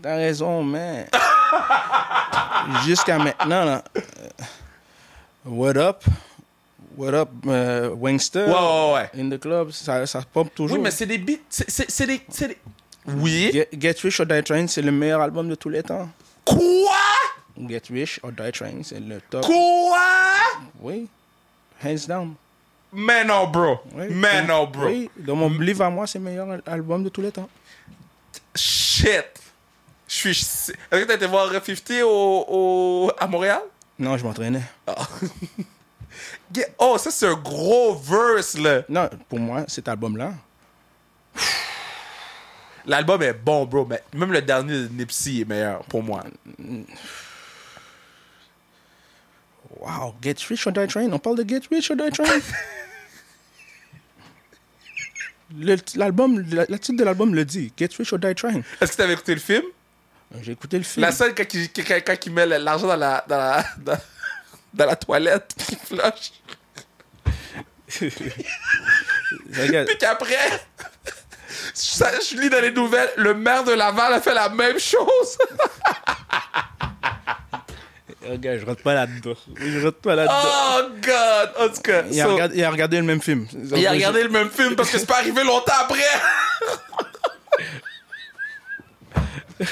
T'as raison, mais. Jusqu'à maintenant, là. euh, What up? What up, euh, Wingster? Ouais, ouais, ouais. In the club, ça, ça pop toujours. Oui, mais c'est des beats. C'est des, des. Oui. Get, Get Rich or Die Trying, c'est le meilleur album de tous les temps. Quoi? Get Rich or Die Trying, c'est le top. Quoi? Oui. Hands down. Mais non, bro. Oui. Mais non, bro. Oui, dans mon livre à moi, c'est le meilleur al- album de tous les temps. Shit. Je suis. Est-ce que t'as été voir 50 au, au, à Montréal? Non, je m'entraînais. Get- Oh, ça, c'est un gros verse, là. Non, pour moi, cet album-là, L'album est bon, bro, mais même le dernier de Nipsey est meilleur pour moi. Wow, Get Rich or Die Trying. On parle de Get Rich or Die Trying. Le- L'album, la, la titre de l'album le dit. Get Rich or Die Trying. Est-ce que t'avais écouté le film? J'ai écouté le film. La scène quand il, quand, quand il met l'argent dans la, dans, la, dans, dans la toilette, qui flush. Puis qu'après, ça, je lis dans les nouvelles, le maire de Laval a fait la même chose. Regarde, je rentre pas là-dedans. Je rentre pas là-dedans. Oh, God! En tout cas, il, a so- il a regardé le même film. il a regardé le même film parce que c'est pas arrivé longtemps après.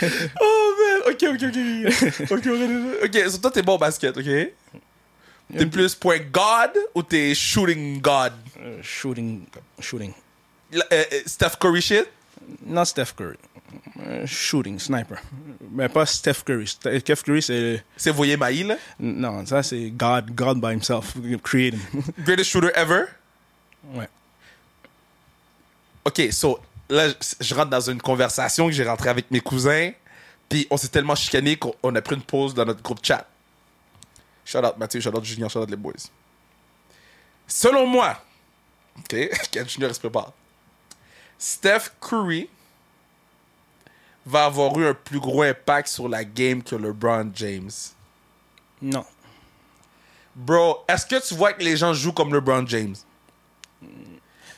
oh, man! Ok, ok, ok. Ok, ok. Ok, so toi, t'es bon au basket, ok? T'es plus point God ou t'es shooting God? Euh, shooting. Shooting. La- euh, euh, Steph Curry shit? Not Steph Curry. Euh, shooting, sniper. Mais pas Steph Curry. Steph Curry, c'est. C'est Voyer Maï, là? Non, ça, c'est God, God by himself. Create him. Greatest shooter ever? ouais. OK, so, là, je- rentre dans une conversation que j'ai rentrée avec mes cousins, puis on s'est tellement chicané qu'on on a pris une pause dans notre groupe chat. Shout out Mathieu, shout out Junior, shout out les boys. Selon moi, OK, Ken Junior se prépare, Steph Curry va avoir eu un plus gros impact sur la game que LeBron James. Non. Bro, est-ce que tu vois que les gens jouent comme LeBron James?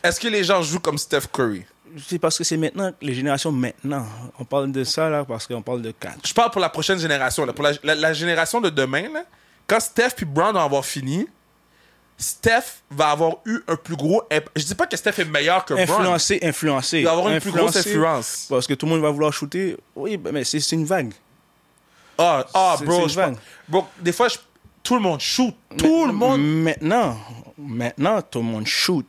Est-ce que les gens jouent comme Steph Curry? C'est parce que c'est maintenant, les générations maintenant. On parle de ça, là, parce qu'on parle de 4. je parle pour la prochaine génération. Là, pour la, la- la génération de demain, là, quand Steph puis Brown vont avoir fini, Steph va avoir eu un plus gros. imp- Je dis pas que Steph est meilleur que Brown. Influencé, influencé. Il va avoir une plus grosse influence. Parce que tout le monde va vouloir shooter. Oui, ben, mais c'est une vague. Ah, ah, bro, c'est je vague. pense- bro, des fois, je- tout le monde shoot. Tout le monde. Maintenant, maintenant, tout le monde shoot.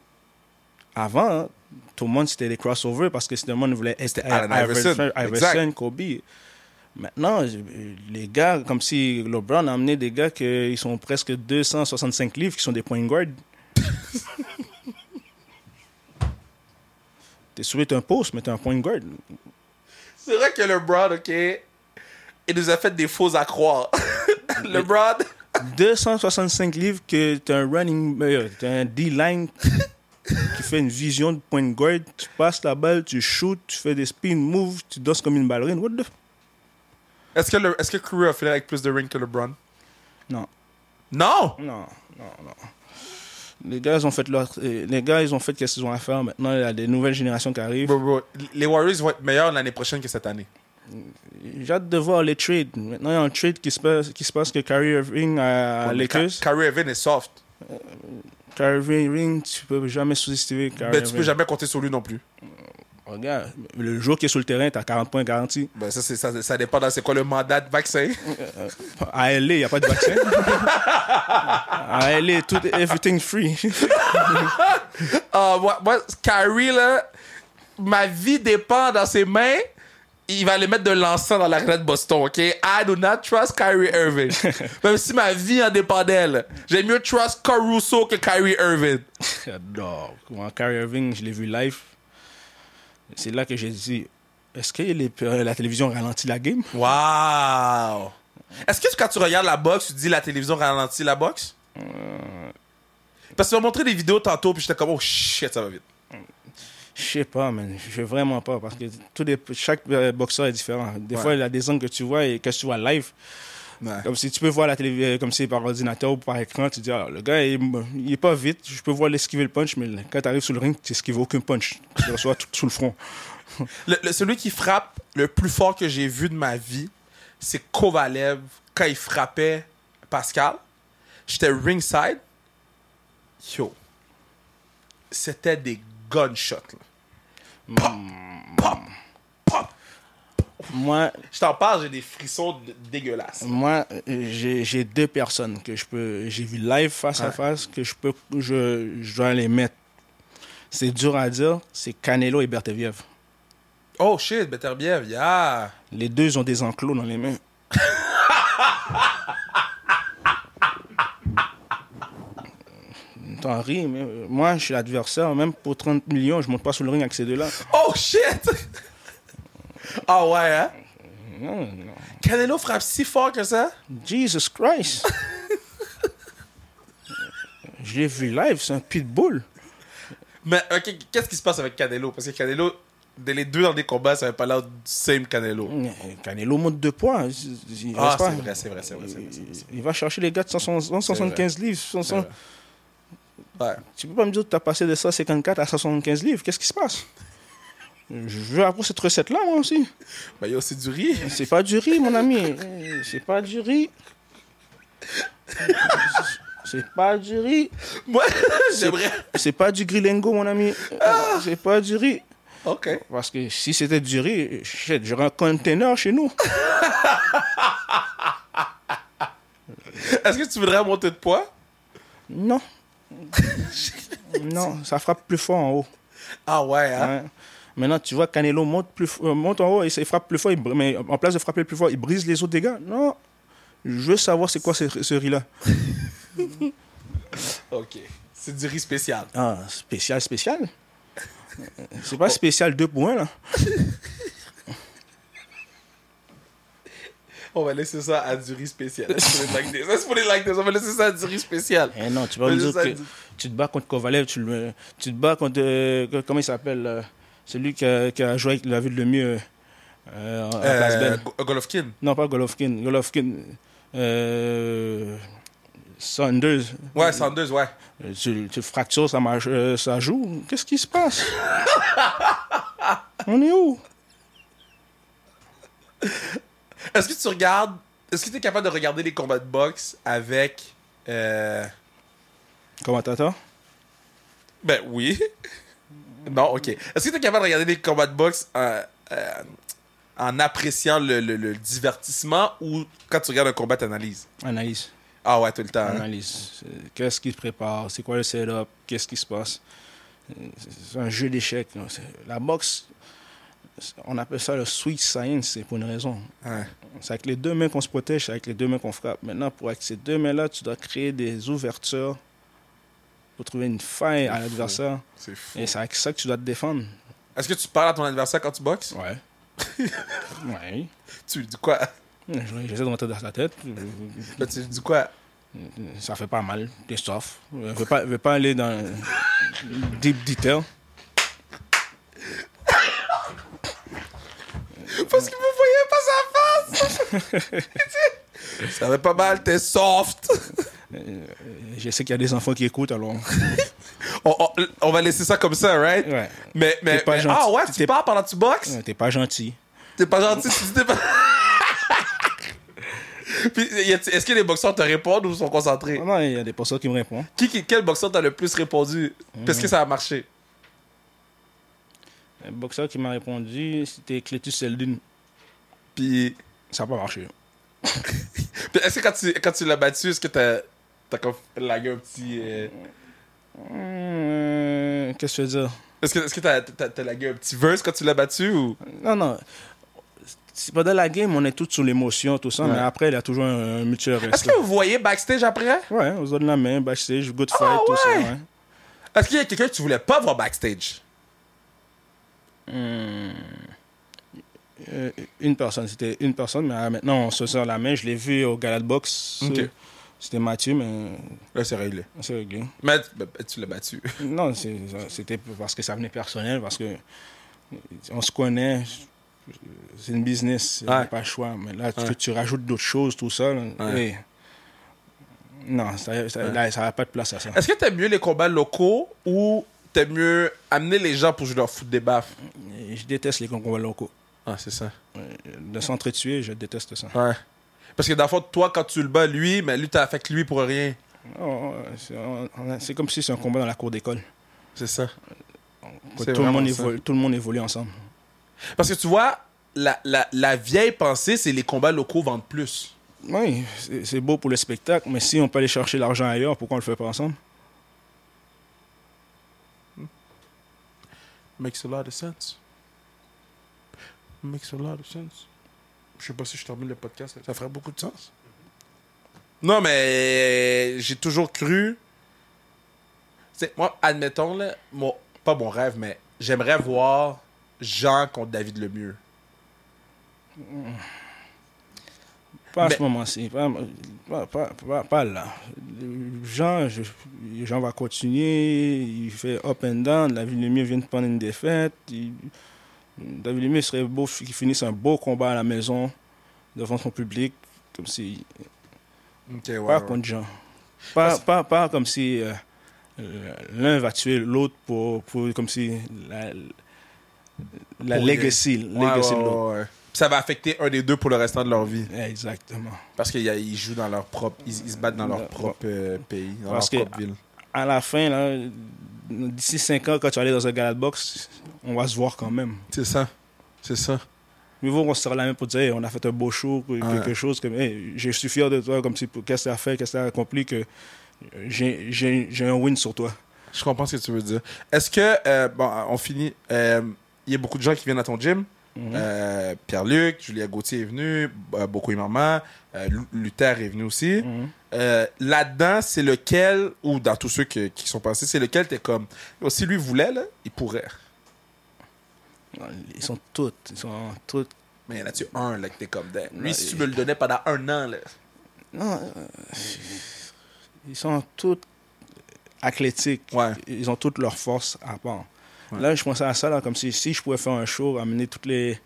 Avant, tout le monde, c'était des crossovers parce que tout le monde voulait C'était Iverson. Iverson. Kobe. Maintenant, les gars, comme si LeBron a amené des gars qui sont presque 265 livres, qui sont des point guard. T'es sûr t'es un poste, mais t'es un point guard. C'est vrai que LeBron, OK, il nous a fait des faux à croire. LeBron, 265 livres que t'es un running, euh, t'es un D-line qui fait une vision de point guard, tu passes la balle, tu shoots, tu fais des spin moves, tu danses comme une ballerine. What the est-ce que, le, est-ce que Curry a fini avec plus de rings que LeBron? Non, Non! non, non, non. Les gars, ils ont fait leur, euh, les gars, ils ont fait qu'est-ce qu'ils ont à faire. Maintenant, il y a des nouvelles générations qui arrivent. Bro, bro, les Warriors vont être meilleurs l'année prochaine que cette année. J'ai hâte de voir les trades. Maintenant, il y a un trade qui se passe, qui se passe que Kyrie Irving à Ouais, mais Lakers. Kyrie Irving est soft. Kyrie Irving, tu peux jamais sous-estimer Kyrie Ben, tu peux jamais compter sur lui non plus. Regarde, le jour qui est sur le terrain, tu as 40 points garantis. Ben, ça, ça, ça dépend c'est quoi le mandat de vaccin. À LA, il n'y a pas de vaccin. à LA, tout, everything free. Ah, moi, moi, Kyrie, là, ma vie dépend dans ses mains. Il va aller mettre de l'encens dans l'arena de Boston, OK? I do not trust Kyrie Irving. Même si ma vie en dépendait, là. J'aime mieux trust Caruso que Kyrie Irving. J'adore. Moi, Kyrie Irving, je l'ai vu live. C'est là que j'ai dit, est-ce que les- euh, la télévision ralentit la game? Wow! Est-ce que quand tu regardes la boxe, tu te dis la télévision ralentit la boxe? Parce que tu m'as montré des vidéos tantôt, puis j'étais comme, oh shit, ça va vite. Je sais pas, man. Je sais vraiment pas. Parce que les, chaque euh, boxeur est différent. Des Ouais. fois, il y a des angles que tu vois et que tu vois live. Comme si tu peux voir la télévision comme c'est par ordinateur ou par écran, tu dis, ah, le gars, il, il est pas vite, je peux voir l'esquiver le punch, mais quand tu arrives sur le ring, tu esquives aucun punch. Tu le reçois tout sous le front. Le- le- celui qui frappe le plus fort que j'ai vu de ma vie, c'est Kovalev quand il frappait Pascal. J'étais ringside. Yo. C'était des gunshots. là. Pop. Moi, Je t'en parle, j'ai des frissons dégueulasses. moi j'ai deux personnes que je peux. J'ai vu live face à face que je peux. Je, je dois les mettre. C'est dur à dire, c'est Canelo et Berteviev. Oh shit, Beterbiev, yeah. Les deux ont des enclos dans les mains. T'en ris, mais euh, moi, je suis l'adversaire. Même pour 30 millions, je monte pas sur le ring avec ces deux-là. Oh shit! Ah ouais, hein? Non, non. Canelo frappe si fort que ça? Jesus Christ! je l'ai vu live, c'est un pitbull. Mais ok, qu'est-ce qui se passe avec Canelo? Parce que Canelo, dès les deux dans des combats, ça avait pas l'air du same Canelo. Euh, Canelo monte de poids. Il- Ah, c'est vrai, c'est vrai, c'est vrai, Il, va chercher les gars de 160 175 livres. 100, C'est vrai. Ouais. Tu peux pas me dire que tu as passé de 154 à 175 livres. Qu'est-ce qui se passe? Je veux apprendre cette recette-là, moi aussi. Ben yo, c'est du riz. C'est pas du riz, mon ami. C'est pas du riz. C'est pas du riz. Moi, j'aimerais. C'est pas du grillengo, mon ami. Euh, C'est pas du riz. Ok. Parce que si c'était du riz, j'aurais un container chez nous. Est-ce que tu voudrais monter de poids? Non. non, ça frappe plus fort en haut. Ah ouais, hein? Ouais. Maintenant, tu vois, Canelo monte, plus, euh, monte en haut et il frappe plus fort, il mais en place de frapper plus fort, il brise les autres dégâts. Non. Je veux savoir c'est quoi ce, ce riz-là. Ok. C'est du riz spécial. Ah, spécial, spécial? C'est pas spécial 2 pour 1, là. On va laisser ça à du riz spécial. C'est pour les des- des- On va laisser ça à du riz spécial. Eh non, tu vas me dire que du- tu te bats contre Kovalev, tu, le- tu te bats contre. euh, comment il s'appelle euh, Celui qui a, qui a joué avec la ville le mieux euh, place Euh, belle. Golovkin. Non, pas Golovkin. Golovkin. Euh, Saunders. Ouais, Sanders, ouais. Euh, Tu, tu fractures, ça, marche, euh, ça joue. Qu'est-ce qui se passe? On est où? Est-ce que tu regardes. Est-ce que tu es capable de regarder les combats de boxe avec. Euh... Commentateur? Ben oui. Non, ok. Est-ce que tu es capable de regarder les combats de boxe en, euh, en appréciant le, le- le divertissement ou quand tu regardes un combat, tu analyses Analyse. Ah ouais, tout le temps. hein? Analyse. Qu'est-ce qui se prépare? C'est quoi le setup? Qu'est-ce qui se passe? Euh, C'est un jeu d'échecs. La boxe, on appelle ça le sweet science, c'est pour une raison. C'est avec les deux mains qu'on se protège, c'est avec les deux mains qu'on frappe. Maintenant, pour avec ces deux mains-là, tu dois créer des ouvertures pour trouver une faille à l'adversaire. C'est fou. Et c'est avec ça que tu dois te défendre. Est-ce que tu parles à ton adversaire quand tu boxes? Ouais. ouais. Tu lui dis quoi? J'essaie de rentrer dans sa tête. Là, Tu lui dis quoi? Ça fait pas mal. T'es soft. Je veux pas, pas aller dans deep detail. Parce que vous voyez pas sa face Ça va pas mal, t'es soft Je sais qu'il y a des enfants qui écoutent, alors. on, on- on va laisser ça comme ça, right? Ouais. Mais, mais, pas mais- gentil. ah ouais, tu T'es- parles pendant que tu boxes? Ouais, T'es pas gentil. T'es pas gentil, tu dis t'es pas... Est-ce que les boxeurs te répondent ou sont concentrés? Non, il y a des personnes qui me répondent. Qui, qui- quel boxeur t'a le plus répondu? Parce que ça a marché? Un boxeur qui m'a répondu, c'était Cletus Seldin. Puis, Ça n'a pas marché. Puis est-ce que quand tu, quand tu l'as battu, est-ce que t'as, t'as comme lagué un petit. euh, Hum, Qu'est-ce que tu veux dire? Est-ce que, est-ce que t'as, t'as, t'as lagué un petit verse quand tu l'as battu ou? Non, non. C'est Pendant la game, on est tous sur l'émotion, tout ça, Ouais. mais après, il y a toujours un, un mutuel Est-ce respect. que vous voyez backstage après? Ouais, on se donne la main, backstage, good fight, Ah, tout ça. ouais? Ouais. Est-ce qu'il y a quelqu'un que tu voulais pas voir backstage? Hum. Euh, une personne, c'était une personne, mais euh, maintenant, on se sert la main. Je l'ai vu au Gala de. C'était Mathieu, mais Là, c'est réglé. c'est réglé. Mais ben, tu l'as battu. Non, c'était parce que ça venait personnel, parce que on se connaît. C'est une business, Ouais. pas le choix. Mais là, tu, Ouais. tu rajoutes d'autres choses, tout ça. Ouais. et- Non, ça n'a pas de place à ça. Est-ce que t'aimes mieux les combats locaux ou t'aimes mieux amener les gens pour jouer leur foot des baffes? Je déteste les combats locaux. Ah, c'est ça. De s'entretuer, je déteste ça. Ouais. Parce que dans le fond, toi, quand tu le bats, lui, mais lui, t'as affecté lui pour rien. Oh, c'est comme si c'est un combat dans la cour d'école. C'est ça. Tout, le monde vraiment ça. évolu- tout le monde évolue ensemble. Parce que tu vois, la, la, la vieille pensée, c'est les combats locaux vendent plus. Oui, c'est c'est beau pour le spectacle, mais si on peut aller chercher l'argent ailleurs, pourquoi on le fait pas ensemble? Makes a lot of sense. Makes a lot of sense. Je sais pas si je termine le podcast, ça ferait beaucoup de sens. Non, mais j'ai toujours cru. C'est moi, admettons là, mon, pas mon rêve, mais j'aimerais voir Jean contre David Lemieux. Pas à Mais- ce moment-ci, pas, pas, pas, pas- pas là. Jean, je- Jean va continuer, il fait up and down, David Lemieux vient de prendre une défaite. il- David Lemieux serait beau qu'il finisse un beau combat à la maison, devant son public, comme si... Pas contre Jean. Pas, Parce- pas, pas comme si euh, euh, l'un va tuer l'autre pour, pour... Comme si la, la Pour legacy, Ouais, legacy ouais, de l'autre. ouais, ouais. Ça va affecter un des deux pour le restant de leur vie. Exactement. Parce qu'ils jouent dans leur propre. Ils, ils se battent dans leur Ouais. propre euh, pays, dans Parce leur que- propre ville. à la fin, là, d'ici 5 ans, quand tu vas aller dans un gala de boxe, on va se voir quand même. C'est ça. C'est ça. Mieux vaut qu'on se serre la main pour dire, hey, on a fait un beau show, Ouais. quelque chose comme, hey, je suis fier de toi, comme si, qu'est-ce que tu as fait, qu'est-ce que tu as accompli, que j'ai un win sur toi. Je comprends ce que tu veux dire. Est-ce que, euh, bon, on finit. euh, Il y a beaucoup de gens qui viennent à ton gym. Mhm. Euh, Pierre-Luc, Julia Gauthier est venu, euh, Beaucoup et Maman, euh, Lu- Luther est venu aussi. Mhm. Euh, Là-dedans, c'est lequel, ou dans tous ceux que- qui sont passés, c'est lequel t'es comme. si lui voulait, là, il pourrait. Ils sont tous, ils sont tous. Mais y en a-tu un, là, que t'es comme. Lui, si tu me le donnais pendant un an, là. Non, ils sont tous athlétiques. Ouais. Ils ont toutes leurs forces à part. Ouais. Là, je pensais à ça, là, comme si, si je pouvais faire un show, amener toutes les.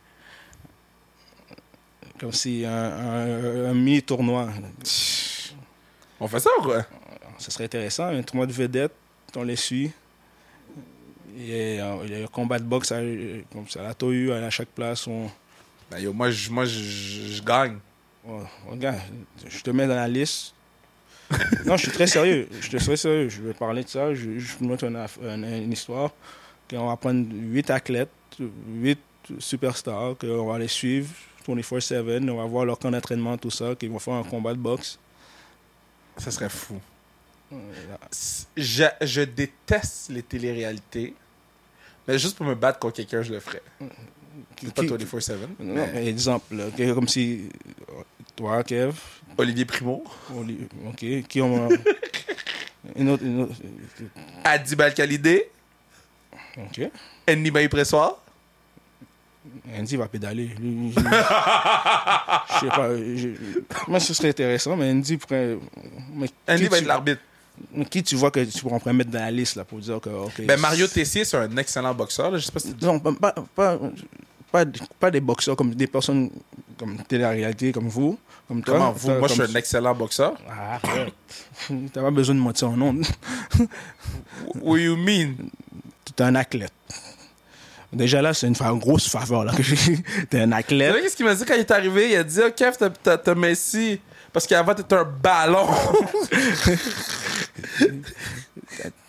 Comme si un, un- un mini-tournoi. On fait ça ou quoi? Ce serait intéressant, un tournoi de vedettes, on les suit. Il y a, il y a un combat de boxe à, comme ça, à la Tohu, à chaque place. On, Ben, yo, moi, je moi, je- gagne. on- regarde, je te mets dans la liste. non, je suis très sérieux. Je suis très sérieux. Je vais parler de ça. Je, je montre une, aff- une- une histoire. On va prendre huit athlètes, huit superstars, qu'on va les suivre 24-7. On va voir leur camp d'entraînement, tout ça, qu'ils vont faire un combat de boxe. Ça serait fou. Euh, Je, je déteste les téléréalités. Mais juste pour me battre contre quelqu'un, je le ferais. C'est pas qui- 24-7. Non, mais mais exemple, là, comme si euh, toi, Kev, Olivier Primo, Oli- ok, qui ont euh, une autre, une autre- Adib Al-Khalidé, ok, Enni Pressoir? Andy va pédaler. Lui, je je sais pas, je- moi ce serait intéressant, mais Andy pourrait, mais Andy va être l'arbitre. qui tu vois que tu pourrais mettre dans la liste là pour dire que. Ben, Mario Tessier, c'est un excellent boxeur. là. Je sais pas si non, pas, pas, pas, pas, pas des boxeurs comme des personnes comme télé-réalité comme vous, comme toi. Comment vous, moi, je suis un excellent boxeur. Ah, arrête. T'as pas besoin de mentir en nom. What you mean? T'es un athlète. Déjà là, c'est une grosse faveur là. que j'ai. T'es un athlète. sais qu'est-ce qu'il m'a dit quand il est arrivé? Il a dit, oh, Kev, t'as- t'as t'as Messi. Parce qu'avant, t'étais un ballon.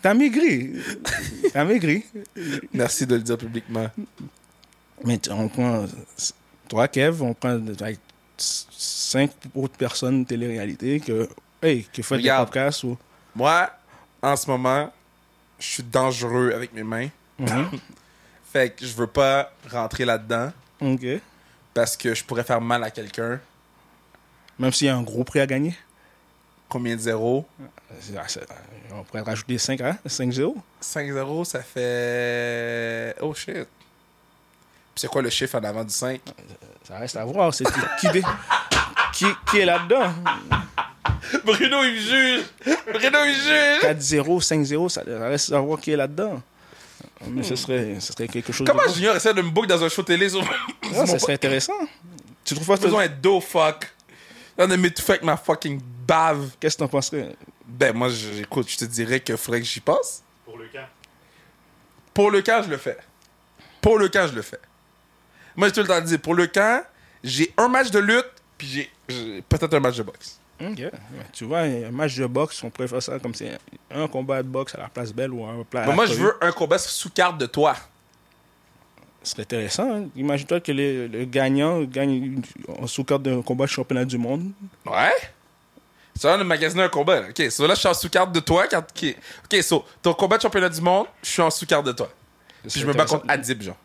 T'as maigri. T'as maigri. Merci de le dire publiquement. Mais on prend. Toi, Kev, on prend cinq autres personnes de télé-réalité que, hey, qui font des podcasts ou. Moi, en ce moment, je suis dangereux avec mes mains. Mhm. Fait que je veux pas rentrer là-dedans OK. parce que je pourrais faire mal à quelqu'un. Même s'il y a un gros prix à gagner. Combien de zéros? C'est- On pourrait rajouter 5 à 5-0. 5-0, ça fait. Oh shit. Puis c'est quoi le chiffre en avant du 5 Ça reste à voir. C'est qui, qui, dé- qui, qui est là-dedans? Bruno, il me juge Bruno, il me juge 4-0, 5-0, ça ça reste à voir qui est là-dedans. Mais ce serait, ce serait quelque chose Comment de. Junior essaie de me book dans un show télé sur. Ah, ça serait intéressant. Tu trouves pas Pas besoin d'eau, fuck. Là, on a m'étouffer avec ma fucking bave. Qu'est-ce que t'en penserais? Ben, moi, j'écoute, je te dirais qu'il faudrait que j'y passe. Pour le cas. Pour le camp, je le fais. Pour le camp, je le fais. Moi, j'ai tout le temps dit, pour le camp, j'ai un match de lutte, puis j'ai- j'ai peut-être un match de boxe. Tu vois, un match de boxe, on faire ça comme c'est un combat de boxe à la place belle ou un plat. Moi, je veux un combat sous carte de toi. Ce serait intéressant. hein. Imagine-toi que le, le gagnant gagne en sous-carte d'un combat de championnat du monde. Ouais? Ça, on a magasiné un combat. là. Ok, so là, je suis en sous-carte de toi. Ok, so, ton combat de championnat du monde, je suis en sous-carte de toi. Puis je me bats contre Adib, genre.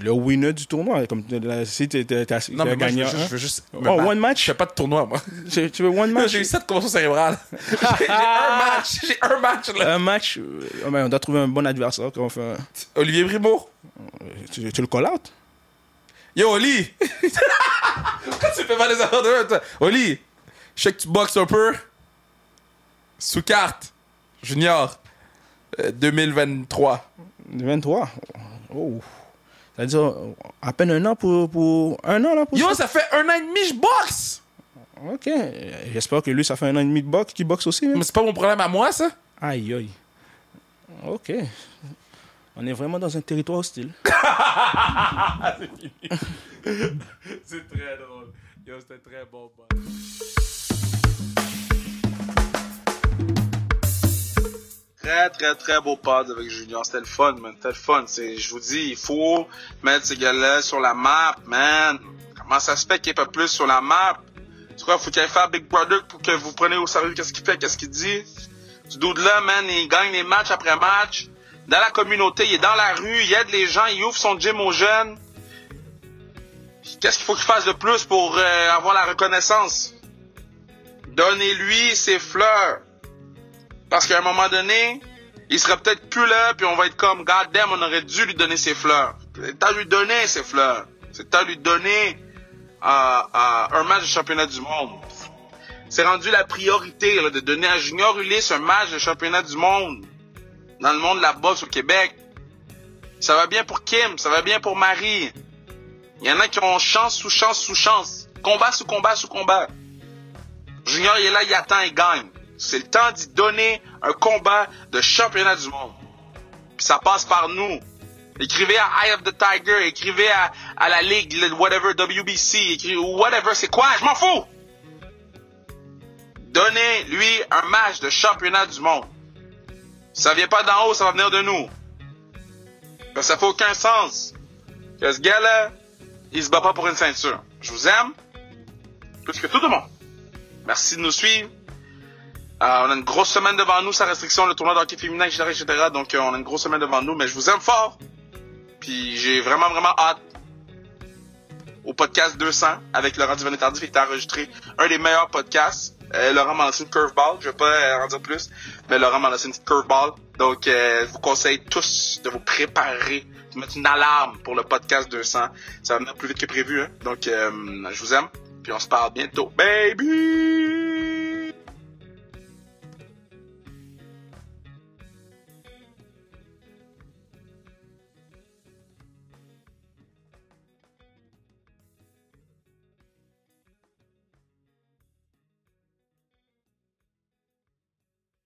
Le winner du tournoi. Comme euh, si tu mais moi, je gagnant. veux juste, un. je veux juste me Oh, one match? Je fais pas de tournoi, moi. Tu veux one match? J'ai eu sept conventions cérébrales. J'ai un match. J'ai un match, là. Un match, euh, oh, ben, on doit trouver un bon adversaire. Qu'on fait, un- Olivier Primo. tu, tu le call out? Yo, Oli! Pourquoi tu fais pas des affaires de toi? Oli, je sais que tu boxes un peu. Sous carte. Junior. Euh, 2023. 23. Oh. C'est-à-dire, à peine un an pour, pour... Un an, là, pour Yo, ça? ça fait un an et demi, je boxe! OK. J'espère que lui, ça fait un an et demi de boxe, qu'il boxe aussi. hein? Mais c'est pas mon problème à moi, ça. Aïe, aïe. OK. On est vraiment dans un territoire hostile. C'est très drôle. Yo, c'était très bon. Très, très, très beau pod avec Junior. C'était le fun, man. C'était le fun. Je vous dis, il faut mettre ces gars-là sur la map, man. Comment ça se fait qu'il n'y ait pas plus sur la map? Tu crois, faut qu'il faire Big Brother pour que vous preniez au sérieux qu'est-ce qu'il fait, qu'est-ce qu'il dit? Ce dude-là, man, il gagne les matchs après match. Dans la communauté, il est dans la rue, il aide les gens, il ouvre son gym aux jeunes. Qu'est-ce qu'il faut qu'il fasse de plus pour euh, avoir la reconnaissance? Donnez-lui ses fleurs. Parce qu'à un moment donné, il sera peut-être plus là, puis on va être comme, God damn, on aurait dû lui donner ses fleurs. C'est de lui donner ses fleurs. C'est de lui donner euh, euh, un match de championnat du monde. C'est rendu la priorité là, de donner à Junior Ulysse un match de championnat du monde dans le monde de la boxe au Québec. Ça va bien pour Kim, ça va bien pour Marie. Il y en a qui ont chance sous chance sous chance. Combat sous combat sous combat. Junior, il est là, il attend, il gagne. C'est le temps d'y donner un combat de championnat du monde. Puis ça passe par nous. Écrivez à Eye of the Tiger, écrivez à, à la Ligue, whatever, WBC, écrivez, whatever, c'est quoi? Je m'en fous! Donnez-lui un match de championnat du monde. Ça vient pas d'en haut, ça va venir de nous. Parce que ça fait aucun sens. Que ce gars-là, il se bat pas pour une ceinture. Je vous aime. Plus que tout le monde. Merci de nous suivre. Euh, on a une grosse semaine devant nous, sans restriction, le tournoi d'hockey féminin, etc., etc. Donc, euh, on a une grosse semaine devant nous, mais je vous aime fort. Puis, j'ai vraiment, vraiment hâte au podcast 200 avec Laurent Duvernay-Tardif qui a enregistré un des meilleurs podcasts. Euh, Laurent m'a lancé une curveball, je vais pas en dire plus, mais Laurent m'a lancé une curveball. Donc, je vous conseille tous de vous préparer, de mettre une alarme pour le podcast 200. Ça va venir plus vite que prévu, hein. Donc, je vous aime, puis on se parle bientôt. Baby!